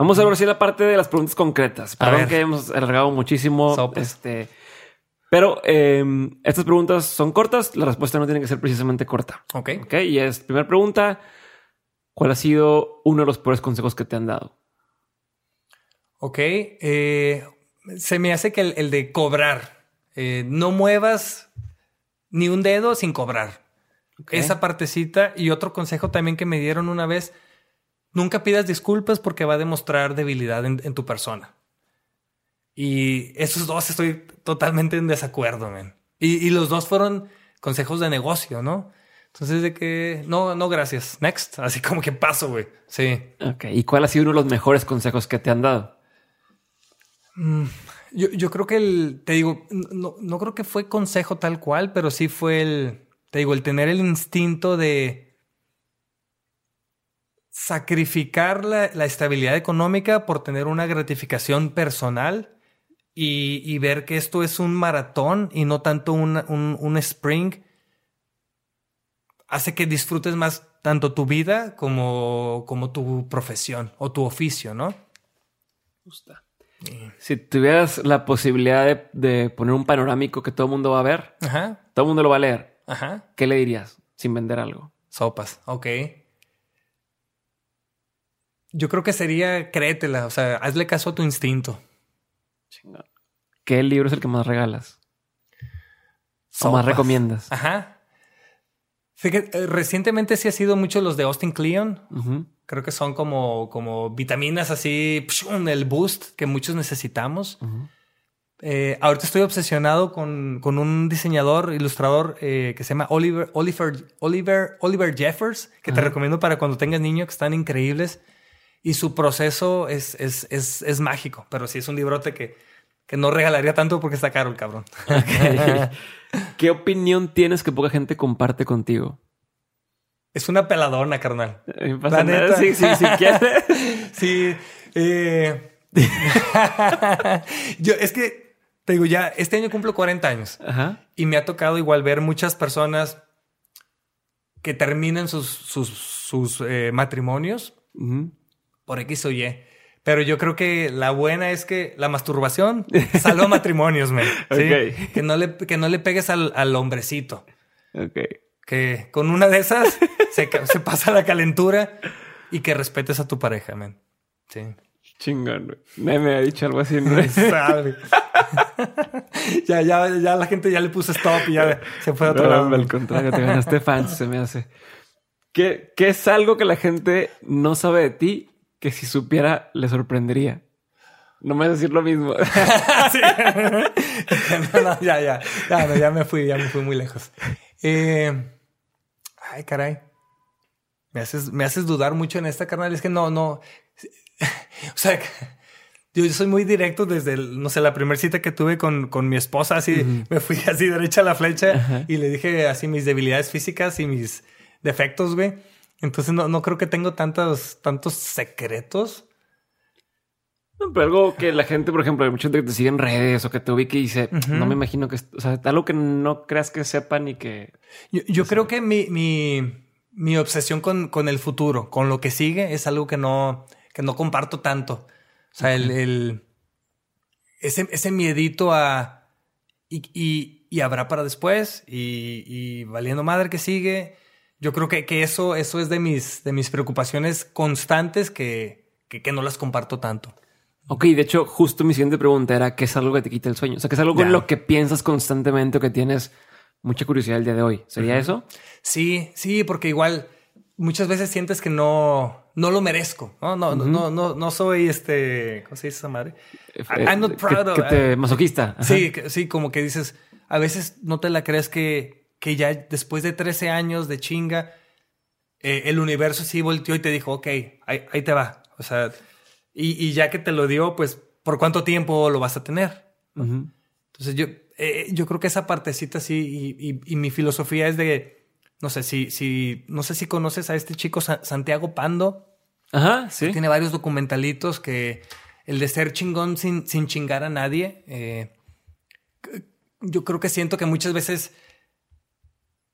Vamos a ver si la parte de las preguntas concretas. Perdón que hemos alargado muchísimo. Este, pero em, estas preguntas son cortas. La respuesta no tiene que ser precisamente corta. Ok. Ok. Y es primera pregunta. ¿Cuál ha sido uno de los peores consejos que te han dado? Ok. Eh, se me hace que el, de cobrar. Eh, no muevas ni un dedo sin cobrar. Esa partecita. Y otro consejo también que me dieron una vez Nunca pidas disculpas porque va a demostrar debilidad en, tu persona. Y esos dos estoy totalmente en desacuerdo, man. Y, los dos fueron consejos de negocio, ¿no? Entonces, de que no, no, gracias. Next. Así como que paso, güey. Sí. Ok. ¿Y cuál ha sido uno de los mejores consejos que te han dado? Mm, yo, yo, creo que el, te digo, no, no creo que fue consejo tal cual, pero sí fue el, te digo, el tener el instinto de, sacrificar la, estabilidad económica por tener una gratificación personal y, ver que esto es un maratón y no tanto un, un, spring, hace que disfrutes más tanto tu vida como, como tu profesión o tu oficio, ¿no? Gusta. Si tuvieras la posibilidad de, de, poner un panorámico que todo el mundo va a ver, todo el mundo lo va a leer, ¿qué le dirías sin vender algo? Sopas, ok. Yo creo que sería créetela, o sea, hazle caso a tu instinto. ¿qué libro es el que más regalas? O más recomiendas. Ajá. Fíjate, eh, recientemente sí ha sido mucho los de Austin Kleon. Ujú. Creo que son como, como vitaminas así, pshum, el boost que muchos necesitamos. Eh, ahorita estoy obsesionado con, con un diseñador, ilustrador eh, que se llama Oliver, Oliver, Oliver, Oliver Jeffers, que te recomiendo para cuando tengas niños, que están increíbles. Y su proceso es, es, es, es mágico, pero sí es un librote que, que no regalaría tanto porque está caro el cabrón. ¿Qué opinión tienes que poca gente comparte contigo? es una peladona, carnal. Eh, La neta. Sí, sí, quieres. Sí. eh, yo, es que, te digo, ya, este año cumplo 40 años Ajá. y me ha tocado igual ver muchas personas que terminan sus, sus, sus eh, matrimonios. Por X o Y. Pero yo creo que la buena es que la masturbación salva matrimonios, man. Que, no le, que no le pegues al, al hombrecito. Ok. Que con una de esas se, pasa la calentura y que respetes a tu pareja, man. Sí. Chingón, güey. Me, me ha dicho algo así, ¿no? Sabe. ya, ya, ya la gente ya le puso stop y ya se fue a otro No, lado. al contrario, te ganaste fans, se me hace. ¿Qué, ¿Qué es algo que la gente no sabe de ti que si supiera le sorprendería? No me vas a decir lo mismo. Sí. no, no, ya, ya. Ya, no, ya me fui, ya me fui muy lejos. Eh, ay, caray. Me haces, me haces dudar mucho en esta, carnal. Es que no, no. O sea, yo soy muy directo desde, el- no sé, la primera cita que tuve con, con mi esposa. Así me fui así derecha a la flecha y le dije así mis debilidades físicas y mis defectos, güey. Entonces no, no creo que tengo tantos, tantos secretos. No, Pero algo que la gente, por ejemplo, hay mucha gente que te sigue en redes o que te ubique y dice, no me imagino que, o sea, algo que no creas que sepan y que... Yo, yo creo que mi, mi, mi obsesión con, con el futuro, con lo que sigue, es algo que no, que no comparto tanto. O sea, el, el- ese, ese miedito a... Y, y, y habrá para después y, y valiendo madre que sigue. Yo creo que, que eso, eso es de mis, de mis preocupaciones constantes que, que, que no las comparto tanto. Ok, de hecho, justo mi siguiente pregunta era ¿qué es algo que te quita el sueño? O sea, ¿qué es algo con Ya. lo que piensas constantemente o que tienes mucha curiosidad el día de hoy? ¿Sería eso? Sí, sí, porque igual muchas veces sientes que no, no lo merezco. No, no, no, no, no, no soy este, ¿cómo se dice esa madre? I- I'm not Eh, proud que, of- que te masoquista. Ajá. Sí, sí, como que dices, a veces no te la crees que, que ya después de 13 años de chinga, eh, el universo sí volteó y te dijo, ok, ahí, ahí te va. O sea, y, y ya que te lo dio, pues, ¿por cuánto tiempo lo vas a tener? Entonces yo, eh, yo creo que esa partecita sí, y, y- y mi filosofía es de, no sé si, si, no sé si conoces a este chico Sa- Santiago Pando, Ajá, sí. tiene varios documentalitos que el de ser chingón sin, sin chingar a nadie, eh, yo creo que siento que muchas veces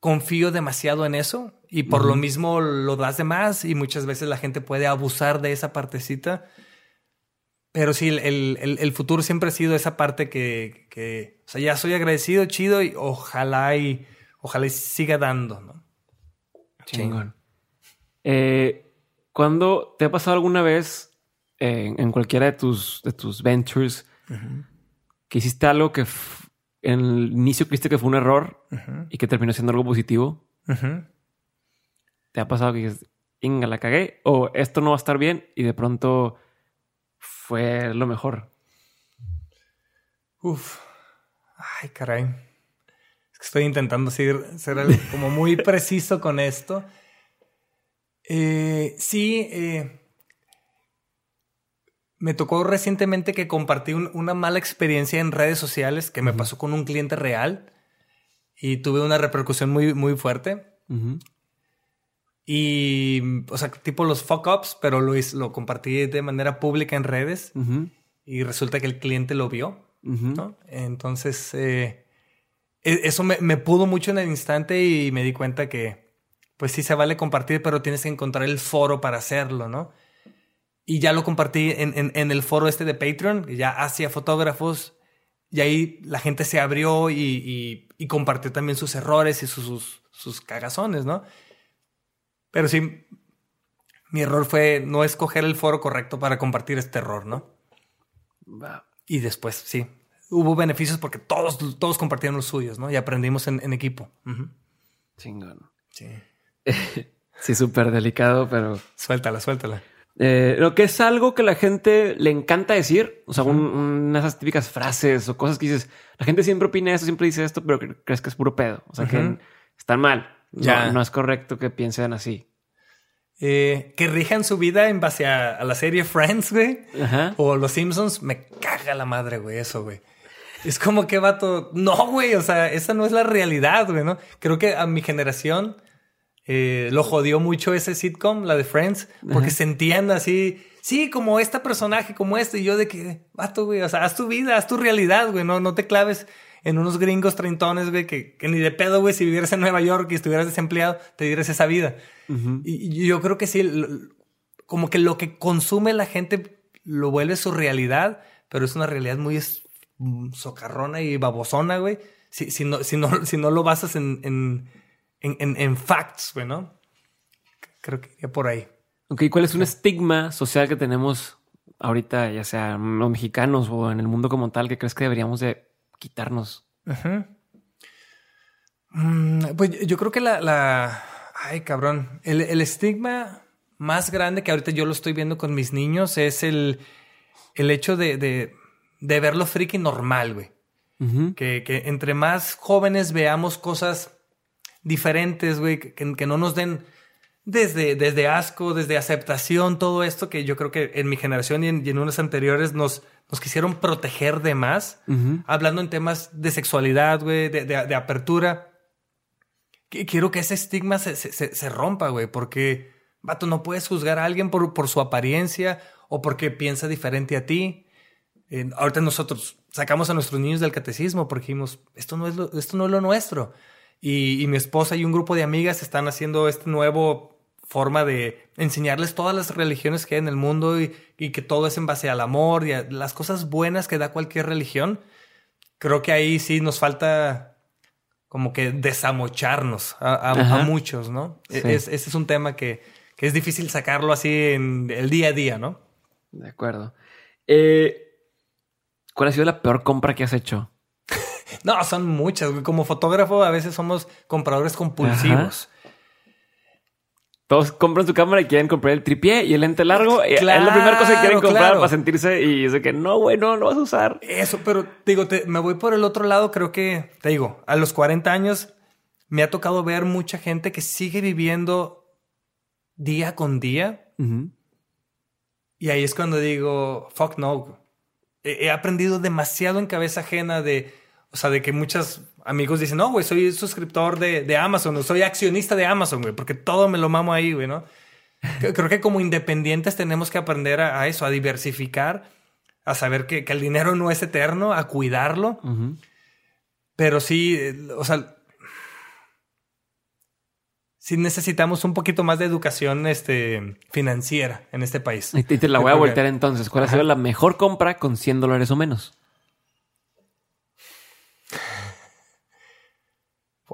confío demasiado en eso y por lo mismo lo das de más y muchas veces la gente puede abusar de esa partecita. Pero sí, el, el- el- futuro siempre ha sido esa parte que, que, o sea, ya soy agradecido, chido y ojalá y ojalá y siga dando, ¿no? Chingón. Eh, ¿Cuándo te ha pasado alguna vez eh, en cualquiera de tus, de tus ventures que hiciste algo que en el inicio creíste que fue un error y que terminó siendo algo positivo? ¿Te ha pasado que dices, inga, la cagué? ¿O esto no va a estar bien? Y de pronto fue lo mejor. Uf. Ay, caray. Es que estoy intentando ser, ser como muy preciso con esto. Eh, sí, eh, me tocó recientemente que compartí un- una mala experiencia en redes sociales que me pasó con un cliente real y tuve una repercusión muy, muy fuerte. Y, o sea, tipo los fuck ups, pero lo, lo compartí de manera pública en redes y resulta que el cliente lo vio. Entonces, eh, e- eso me, me pudo mucho en el instante y me di cuenta que, pues sí se vale compartir, pero tienes que encontrar el foro para hacerlo, ¿no? Y ya lo compartí en, en- en el foro este de Patreon, que ya hacía fotógrafos, y ahí la gente se abrió y, y- y compartió también sus errores y sus, sus, sus cagazones, ¿no? Pero sí, mi error fue no escoger el foro correcto para compartir este error, ¿no? Y después, sí, hubo beneficios porque todos, todos compartieron los suyos, ¿no? Y aprendimos en, equipo. Chingón. Sí. sí, súper delicado, pero... Suéltala, suéltala. Eh, lo que es algo que la gente le encanta decir, o sea, unas esas típicas frases o cosas que dices, la gente siempre opina esto, siempre dice esto, pero crees que es puro pedo, o sea, que están mal. Ya. No, es correcto que piensen así. Eh, que rijan su vida en base a, la serie Friends, güey. O Los Simpsons, me caga la madre, güey, eso, güey. Es como que vato. No, güey, o sea, esa no es la realidad, güey, ¿no? Creo que a mi generación eh, lo jodió mucho ese sitcom, la de Friends, porque se sentían así, sí, como este personaje, como este, y yo de que, vato, güey, o sea, haz tu vida, haz tu realidad, güey, no, no te claves en unos gringos treintones, güey, que, ni de pedo, güey, si vivieras en Nueva York y estuvieras desempleado, te dieras esa vida. y, yo creo que sí, como que lo que consume la gente lo vuelve su realidad, pero es una realidad muy socarrona y babosona, güey. Si, si, no, si, no, si no lo basas en en, en, facts, güey, ¿no? Creo que por ahí. Ok, ¿cuál es un estigma social que tenemos ahorita, ya sea los mexicanos o en el mundo como tal, que crees que deberíamos de quitarnos? Mm, pues yo creo que la, la... ay, cabrón, el, el, estigma más grande que ahorita yo lo estoy viendo con mis niños es el, el hecho de, de, de verlo friki normal, güey. que, que entre más jóvenes veamos cosas diferentes, güey, que, no nos den desde, desde asco, desde aceptación, todo esto que yo creo que en mi generación y en, unas anteriores nos, nos quisieron proteger de más, hablando en temas de sexualidad, güey, de, apertura. Quiero que ese estigma se, se, rompa, güey, porque, vato, no puedes juzgar a alguien por, por su apariencia o porque piensa diferente a ti. ahorita nosotros sacamos a nuestros niños del catecismo porque dijimos, esto no es esto no es lo nuestro. Y, mi esposa y un grupo de amigas están haciendo este nuevo forma de enseñarles todas las religiones que hay en el mundo y, que todo es en base al amor y a las cosas buenas que da cualquier religión. Creo que ahí sí nos falta como que desamocharnos a, muchos, ¿no? E, ese es un tema que, es difícil sacarlo así en el día a día, ¿no? De acuerdo. Eh, ¿Cuál ha sido la peor compra que has hecho? No, son muchas. Como fotógrafo a veces somos compradores compulsivos. Todos compran su cámara y quieren comprar el tripié y el lente largo. es la primera cosa que quieren comprar para sentirse y dice que no, güey, no lo vas a usar. Eso, pero digo, me voy por el otro lado. Creo que, te digo, a los 40 años me ha tocado ver mucha gente que sigue viviendo día con día. Y ahí es cuando digo, fuck no. he aprendido demasiado en cabeza ajena de o sea, de que muchos amigos dicen, no, güey, soy suscriptor de, de Amazon o soy accionista de Amazon, güey, porque todo me lo mamo ahí, güey, ¿no? Creo que como independientes tenemos que aprender a, eso, a diversificar, a saber que, que, el dinero no es eterno, a cuidarlo. Pero sí, o sea, sí necesitamos un poquito más de educación este, financiera en este país. Y te, la voy a voltear entonces. ¿Cuál ha sido la mejor compra con 100 dólares o menos?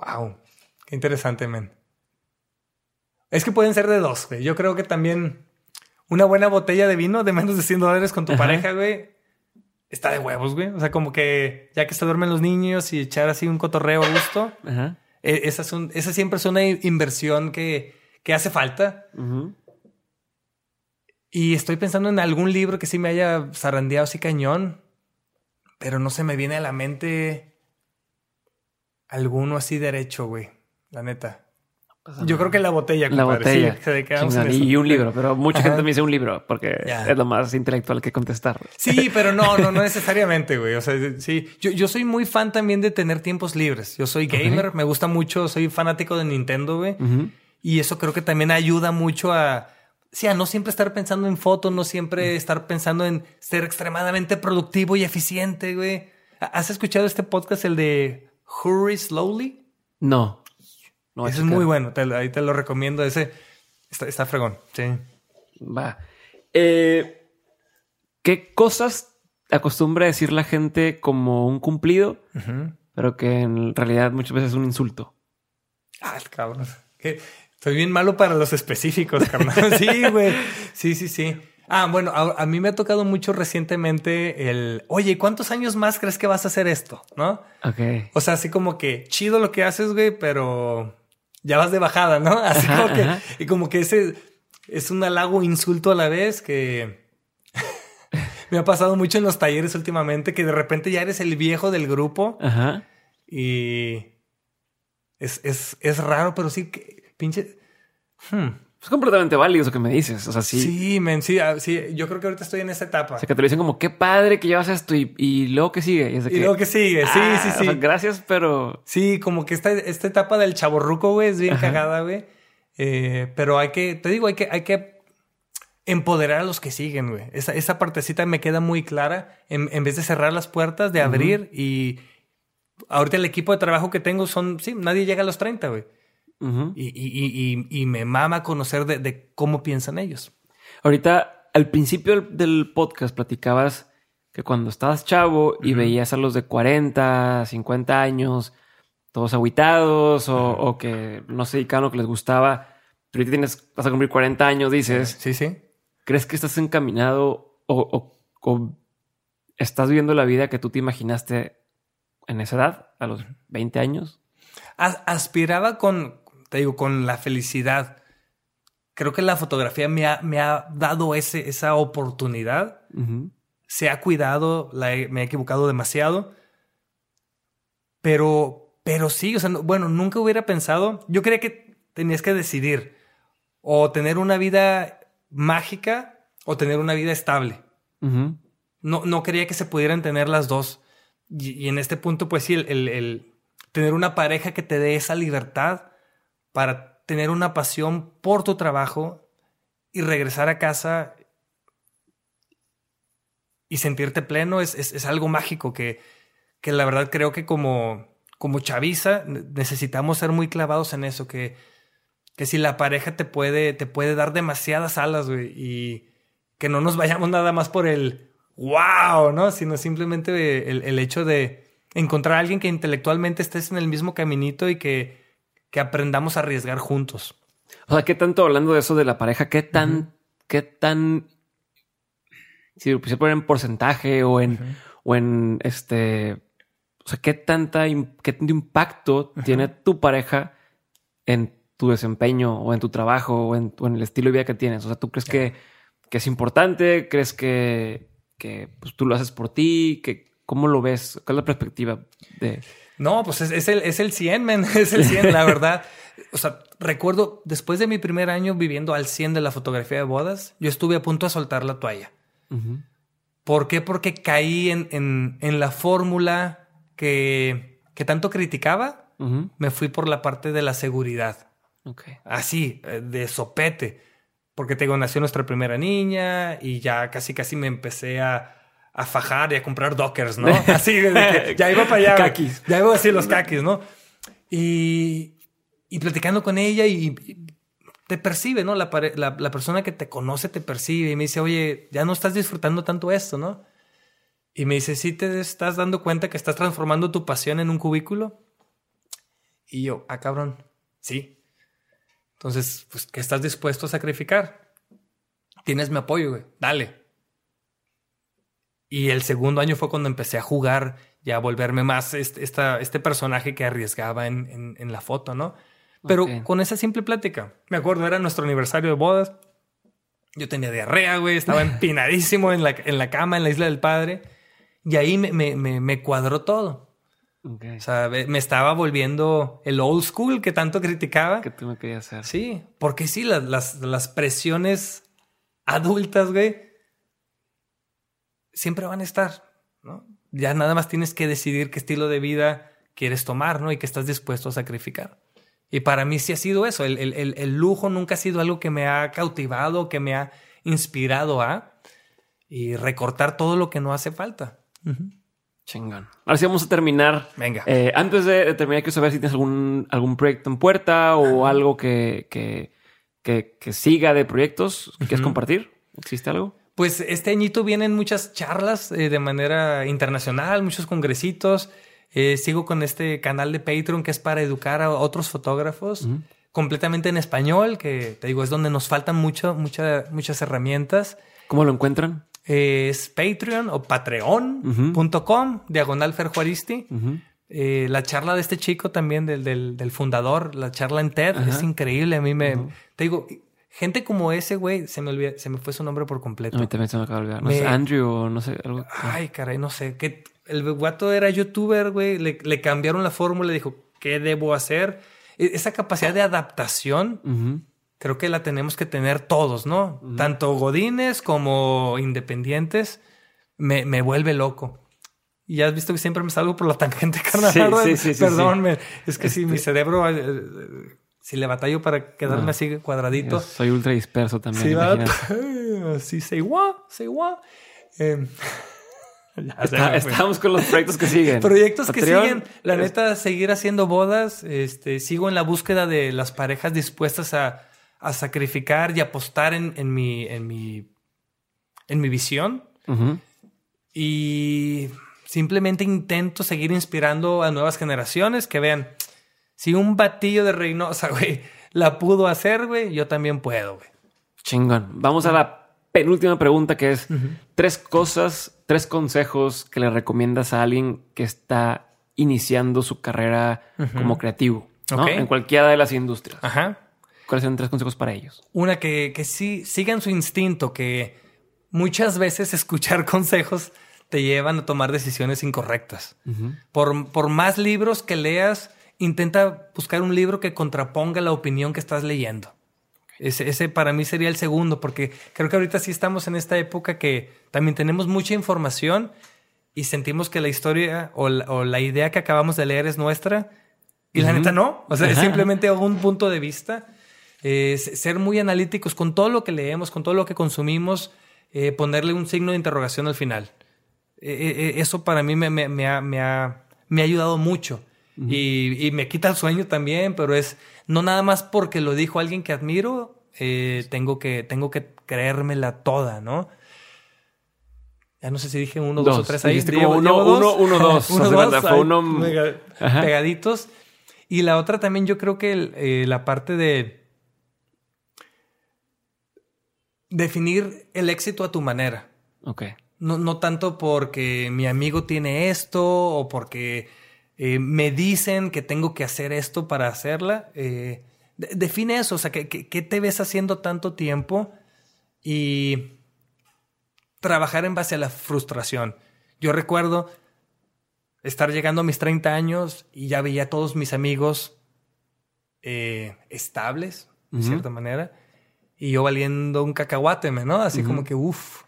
Wow, qué interesante, men. Es que pueden ser de dos, güey. Yo creo que también una buena botella de vino de menos de 100 dólares con tu pareja, güey, está de huevos, güey. O sea, como que ya que se duermen los niños y echar así un cotorreo a gusto, e, esa, esa, siempre es una inversión que, que hace falta. Y estoy pensando en algún libro que sí me haya zarandeado así cañón, pero no se me viene a la mente alguno así derecho, güey. La neta. Yo creo que la botella, La botella. y un libro, pero mucha gente me dice un libro porque es lo más intelectual que contestar. Sí, pero no, no, no necesariamente, güey. O sea, sí, yo, yo soy muy fan también de tener tiempos libres. Yo soy gamer, me gusta mucho, soy fanático de Nintendo, güey. Y eso creo que también ayuda mucho a, sí, a no siempre estar pensando en fotos, no siempre estar pensando en ser extremadamente productivo y eficiente, güey. ¿Has escuchado este podcast, el de Hurry Slowly. No. no Ese es muy bueno. ahí te lo recomiendo. Ese está, fregón. Sí. Va. Eh, ¿Qué cosas acostumbra decir la gente como un cumplido, pero que en realidad muchas veces es un insulto? Ah, cabrón. Estoy bien malo para los específicos, carnal. sí, güey. Sí, sí, sí. Ah, bueno, a, mí me ha tocado mucho recientemente el, oye, ¿cuántos años más crees que vas a hacer esto? ¿No? Ok. O sea, así como que chido lo que haces, güey, pero ya vas de bajada, ¿no? Así como que, y como que ese es un halago insulto a la vez que me ha pasado mucho en los talleres últimamente, que de repente ya eres el viejo del grupo. Ajá. Y es, es, es raro, pero sí, que, pinche... Hmm. Es completamente válido eso que me dices. O sea, sí. Sí, men, sí, ah, sí, yo creo que ahorita estoy en esa etapa. O sea, que te lo dicen como, qué padre que llevas esto y, y luego que sigue. Y, luego que sigue, sí, sí, ah, sí. gracias, pero. Sí, como que esta, esta etapa del chaborruco, güey, es bien cagada, güey. Eh, pero hay que, te digo, hay que, hay que empoderar a los que siguen, güey. Esa, esa partecita me queda muy clara. En, en vez de cerrar las puertas, de abrir y. Ahorita el equipo de trabajo que tengo son, sí, nadie llega a los 30, güey y, me mama conocer de, cómo piensan ellos. Ahorita, al principio del podcast platicabas que cuando estabas chavo y veías a los de 40, 50 años, todos aguitados o, que no se dedicaban lo que les gustaba, pero ahorita tienes, vas a cumplir 40 años, dices. Sí, sí. ¿Crees que estás encaminado o, o estás viviendo la vida que tú te imaginaste en esa edad, a los 20 años? Aspiraba con, te digo, con la felicidad. Creo que la fotografía me ha, me ha dado ese, esa oportunidad. Se ha cuidado, me he equivocado demasiado. Pero, pero sí, o sea, bueno, nunca hubiera pensado. Yo creía que tenías que decidir o tener una vida mágica o tener una vida estable. no, no quería que se pudieran tener las dos. Y, en este punto, pues sí, el, el, tener una pareja que te dé esa libertad para tener una pasión por tu trabajo y regresar a casa y sentirte pleno es, algo mágico que, que, la verdad creo que como, como chaviza necesitamos ser muy clavados en eso, que, que si la pareja te puede, te puede dar demasiadas alas, y que no nos vayamos nada más por el wow, ¿no? Sino simplemente el, el hecho de encontrar a alguien que intelectualmente estés en el mismo caminito y que que aprendamos a arriesgar juntos. O sea, ¿qué tanto hablando de eso de la pareja? ¿Qué tan, qué tan, si pusiera poner en porcentaje o en, o en este, o sea, qué tanta, qué tanto impacto tiene tu pareja en tu desempeño o en tu trabajo o en, el estilo de vida que tienes? O sea, ¿tú crees que, que, es importante? ¿Crees que, que pues, tú lo haces por ti? ¿Que, ¿Cómo lo ves? ¿Cuál es la perspectiva de...? No, pues es, el, es el 100, men. Es el 100, la verdad. O sea, recuerdo, después de mi primer año viviendo al 100 de la fotografía de bodas, yo estuve a punto de soltar la toalla. ¿Por qué? Porque caí en, en, la fórmula que, que, tanto criticaba. Me fui por la parte de la seguridad. Así, eh, de sopete. Porque tengo, nació nuestra primera niña y ya casi casi me empecé a, a fajar y a comprar dockers, ¿no? Así, ya iba para allá. Kakis. Ya iba así los kakis, ¿no? Y, y platicando con ella y, te percibe, ¿no? La, la, persona que te conoce te percibe y me dice, oye, ya no estás disfrutando tanto esto, ¿no? Y me dice, ¿sí te estás dando cuenta que estás transformando tu pasión en un cubículo? Y yo, ah, cabrón, sí. Entonces, pues, ¿qué estás dispuesto a sacrificar? Tienes mi apoyo, güey. Dale. Y el segundo año fue cuando empecé a jugar y a volverme más este, este personaje que arriesgaba en, en, la foto, ¿no? Pero con esa simple plática. Me acuerdo, era nuestro aniversario de bodas. Yo tenía diarrea, güey. Estaba empinadísimo en la, en la cama en la isla del padre. Y ahí me, me, me, cuadró todo. O sea, me estaba volviendo el old school que tanto criticaba. Que tú me querías hacer. Sí, porque sí, las, las, las presiones adultas, güey, siempre van a estar, ¿no? Ya nada más tienes que decidir qué estilo de vida quieres tomar, ¿no? Y qué estás dispuesto a sacrificar. Y para mí sí ha sido eso. El, el, el, lujo nunca ha sido algo que me ha cautivado, que me ha inspirado a y recortar todo lo que no hace falta. Chingón. Ahora sí vamos a terminar. Venga. Eh, antes de, terminar, quiero saber si tienes algún, algún proyecto en puerta o algo que, que, que, siga de proyectos que quieres compartir. ¿Existe algo? Pues este añito vienen muchas charlas eh, de manera internacional, muchos congresitos. Eh, sigo con este canal de Patreon que es para educar a otros fotógrafos, completamente en español, que te digo, es donde nos faltan mucho, muchas herramientas. ¿Cómo lo encuentran? Es Patreon o patreon.com, diagonal ferjuaristi. Eh, la charla de este chico también, del, del, fundador, la charla en TED, es increíble. A mí me... Te digo, gente como ese, güey, se me olvida, se me fue su nombre por completo. A mí también se me acaba de olvidar. No sé, Andrew o no sé, algo. Ay, caray, no sé. Que el guato era youtuber, güey. Le, le cambiaron la fórmula y dijo, ¿qué debo hacer? E, esa capacidad de adaptación, creo que la tenemos que tener todos, ¿no? Tanto godines como independientes. Me, me vuelve loco. Y ya has visto que siempre me salgo por la tangente, carnal. Sí, sí, sí, Perdón, es que si mi este cerebro, eh, eh, si le batallo para quedarme así cuadradito. soy ultra disperso también. Sí, va, sí, say what, say what. Eh, estamos con los proyectos que siguen. Proyectos que siguen. La neta, seguir haciendo bodas. Este, sigo en la búsqueda de las parejas dispuestas a, a sacrificar y apostar en, en, mi, en, mi, en mi visión. Y Simplemente intento seguir inspirando a nuevas generaciones que vean, si un batillo de Reynosa, güey, la pudo hacer, güey, yo también puedo, güey. Chingón. Vamos a la penúltima pregunta que es tres cosas, tres consejos que le recomiendas a alguien que está iniciando su carrera como creativo, ¿no? En cualquiera de las industrias. Ajá. ¿Cuáles son tres consejos para ellos? Una que, que sí sigan su instinto, que muchas veces escuchar consejos te llevan a tomar decisiones incorrectas. por, por más libros que leas, intenta buscar un libro que contraponga la opinión que estás leyendo. Ese, ese, para mí sería el segundo, porque creo que ahorita sí estamos en esta época que también tenemos mucha información y sentimos que la historia o la, idea que acabamos de leer es nuestra. Y la neta no. O sea, es simplemente un punto de vista. ser muy analíticos con todo lo que leemos, con todo lo que consumimos, eh, ponerle un signo de interrogación al final. Eh, eh, eh, eso para mí me, me, me, ha, me, ha, me ha ayudado mucho. Y, y, me quita el sueño también, pero es no nada más porque lo dijo alguien que admiro, tengo, que, tengo que creérmela toda, ¿no? Ya no sé si dije uno, dos, o tres ahí. Como uno, uno, uno, dos. uno, dos fue uno... pegaditos. Y la otra también yo creo que la parte de definir el éxito a tu manera. Ok. No, no tanto porque mi amigo tiene esto o porque eh, me dicen que tengo que hacer esto para hacerla. Eh, define eso, o sea, ¿qué, ¿qué, te ves haciendo tanto tiempo? Y trabajar en base a la frustración. Yo recuerdo estar llegando a mis 30 años y ya veía a todos mis amigos eh, estables, de cierta manera, y yo valiendo un cacahuate, ¿no? Así como que, uff,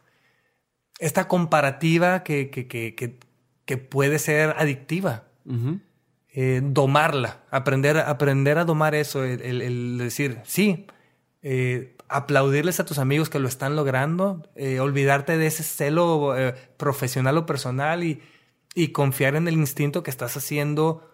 esta comparativa que, que, que, que puede ser adictiva. Eh, domarla, aprender, aprender a domar eso, el, decir, sí, eh, aplaudirles a tus amigos que lo están logrando, eh, olvidarte de ese celo profesional o personal y, y confiar en el instinto que estás haciendo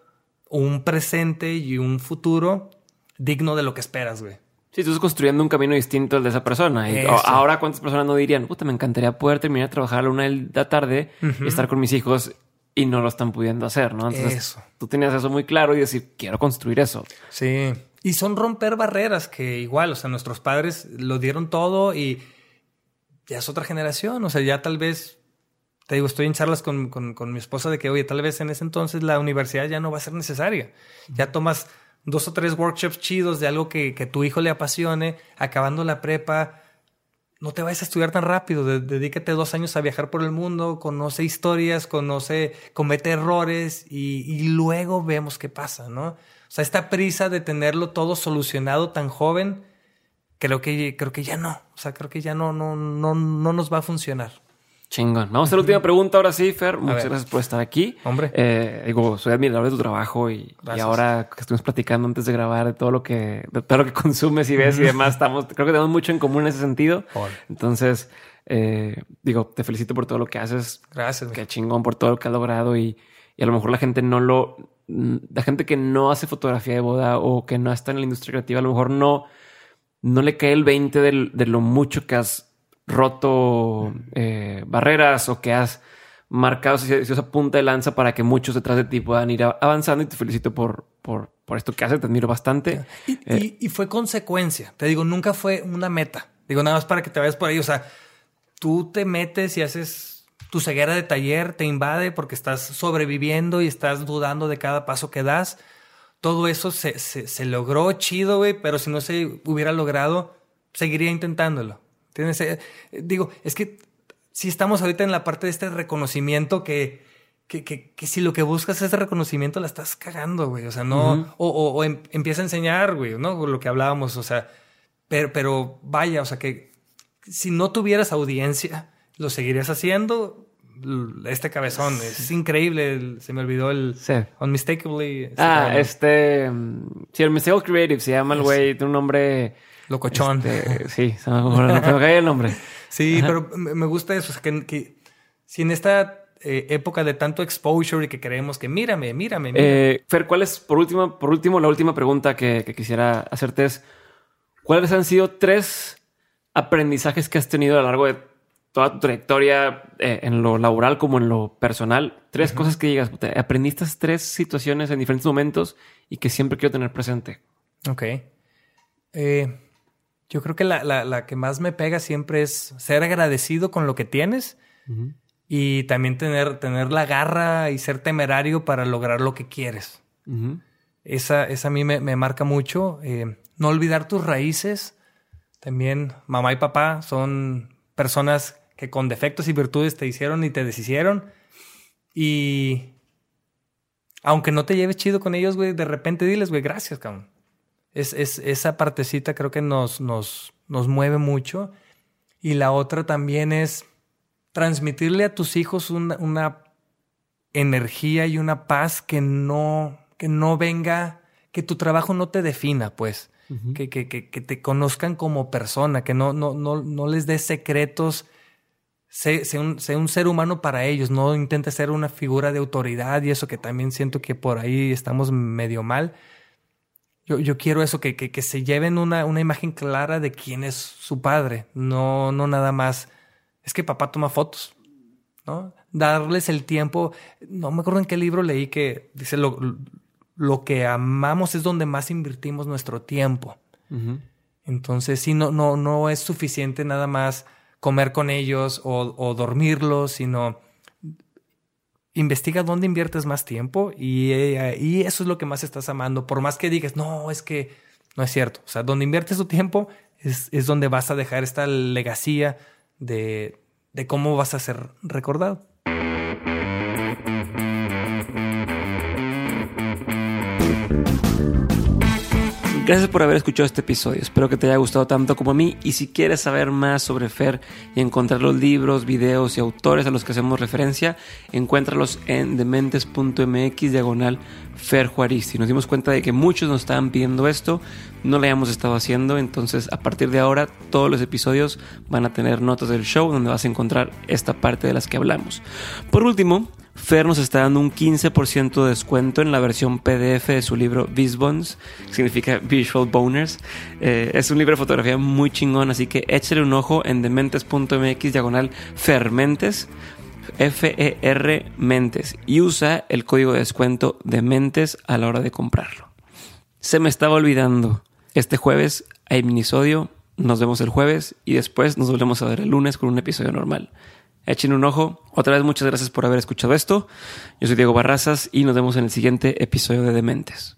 un presente y un futuro digno de lo que esperas, güey. Sí, tú estás construyendo un camino distinto al de esa persona. Y ahora, ¿cuántas personas no dirían, puta, me encantaría poder terminar de trabajar a la una de la tarde y estar con mis hijos y no lo están pudiendo hacer, ¿no? Entonces, eso. tú tenías eso muy claro y decir, quiero construir eso. Sí. Y son romper barreras que igual, o sea, nuestros padres lo dieron todo y ya es otra generación. O sea, ya tal vez, te digo, estoy en charlas con, con, con mi esposa de que, oye, tal vez en ese entonces la universidad ya no va a ser necesaria. Ya tomas dos o tres workshops chidos de algo que, que tu hijo le apasione, acabando la prepa, no te vayas a estudiar tan rápido, dedícate dos años a viajar por el mundo, conoce historias, conoce, comete errores y, luego vemos qué pasa, ¿no? O sea, esta prisa de tenerlo todo solucionado tan joven, creo que, creo que ya no, o sea, creo que ya no, no, no, no nos va a funcionar. Chingón. Vamos a la última pregunta ahora sí, Fer. Muchas gracias por estar aquí. Hombre. Eh, digo, soy admirador de tu trabajo y, ahora que estuvimos platicando antes de grabar de todo lo que, de todo lo que consumes y ves y demás, estamos, creo que tenemos mucho en común en ese sentido. Entonces, eh, digo, te felicito por todo lo que haces. Gracias. Qué chingón por todo lo que has logrado y, y a lo mejor la gente no lo, la gente que no hace fotografía de boda o que no está en la industria creativa, a lo mejor no, no le cae el 20 de lo mucho que has roto eh, barreras o que has marcado esa punta de lanza para que muchos detrás de ti puedan ir avanzando y te felicito por, por, por esto que haces, te admiro bastante. Y, y, fue consecuencia, te digo, nunca fue una meta. Digo, nada más para que te vayas por ahí, o sea, tú te metes y haces tu ceguera de taller, te invade porque estás sobreviviendo y estás dudando de cada paso que das. Todo eso se, se, logró chido, güey, pero si no se hubiera logrado, seguiría intentándolo. ¿Tienes? Eh, digo, es que si estamos ahorita en la parte de este reconocimiento que, que, que, que, si lo que buscas es reconocimiento, la estás cagando, güey. O sea, no. O, o, em, empieza a enseñar, güey, ¿no? Lo que hablábamos, o sea. Pero, pero vaya, o sea, que si no tuvieras audiencia, lo seguirías haciendo. Este cabezón es increíble. Se me olvidó el sí. Unmistakably. Ah, este. Sí, el Unmistakable Creative se llama el güey. Tiene un nombre. Locochón. Este, sí, se me, cae el nombre. Sí, pero me gusta eso. O sea, que, que si en esta eh, época de tanto exposure y que creemos que mírame, mírame. Eh, Fer, ¿cuál es, por último, por último, la última pregunta que, que quisiera hacerte es: ¿cuáles han sido tres aprendizajes que has tenido a lo largo de toda tu trayectoria eh, en lo laboral como en lo personal? Tres cosas que digas, aprendiste tres situaciones en diferentes momentos y que siempre quiero tener presente. Ok. Eh, yo creo que la, la, que más me pega siempre es ser agradecido con lo que tienes y también tener, tener la garra y ser temerario para lograr lo que quieres. esa, esa a mí me, me marca mucho. Eh, no olvidar tus raíces también mamá y papá son personas que con defectos y virtudes te hicieron y te deshicieron. Y aunque no te lleves chido con ellos, güey, de repente diles, güey, gracias, cabrón. Es, es, esa partecita creo que nos, nos, nos mueve mucho. Y la otra también es transmitirle a tus hijos una, una energía y una paz que no, que no venga, que tu trabajo no te defina, pues que, que, que, que, te conozcan como persona, que no, no, no, no les des secretos. Sé, un, un, ser humano para ellos, no intentes ser una figura de autoridad y eso que también siento que por ahí estamos medio mal. Yo, yo quiero eso, que, que, que se lleven una, una imagen clara de quién es su padre, no, no nada más. Es que papá toma fotos, ¿no? Darles el tiempo. No me acuerdo en qué libro leí que dice lo, lo que amamos es donde más invertimos nuestro tiempo. Entonces, sí, no, no, no es suficiente nada más comer con ellos o, dormirlos, sino investiga dónde inviertes más tiempo y, eh, y, eso es lo que más estás amando. Por más que digas, no, es que no es cierto. O sea, donde inviertes tu tiempo es, es donde vas a dejar esta legacía de, de cómo vas a ser recordado. Gracias por haber escuchado este episodio. Espero que te haya gustado tanto como a mí. Y si quieres saber más sobre Fer y encontrar los libros, videos y autores a los que hacemos referencia, encuéntralos en dementes.mx diagonal Fer Juaristi. Nos dimos cuenta de que muchos nos estaban pidiendo esto, no lo hayamos estado haciendo. Entonces, a partir de ahora, todos los episodios van a tener notas del show donde vas a encontrar esta parte de las que hablamos. Por último, Fer nos está dando un 15% de descuento en la versión PDF de su libro Visbons, que significa Visual Boners. Eh, es un libro de fotografía muy chingón, así que échale un ojo en dementes.mx diagonal fermentes. F-E-R Mentes y usa el código de descuento de Mentes a la hora de comprarlo. Se me estaba olvidando. Este jueves hay minisodio. Nos vemos el jueves y después nos volvemos a ver el lunes con un episodio normal. Echen un ojo. Otra vez muchas gracias por haber escuchado esto. Yo soy Diego Barrazas y nos vemos en el siguiente episodio de Dementes.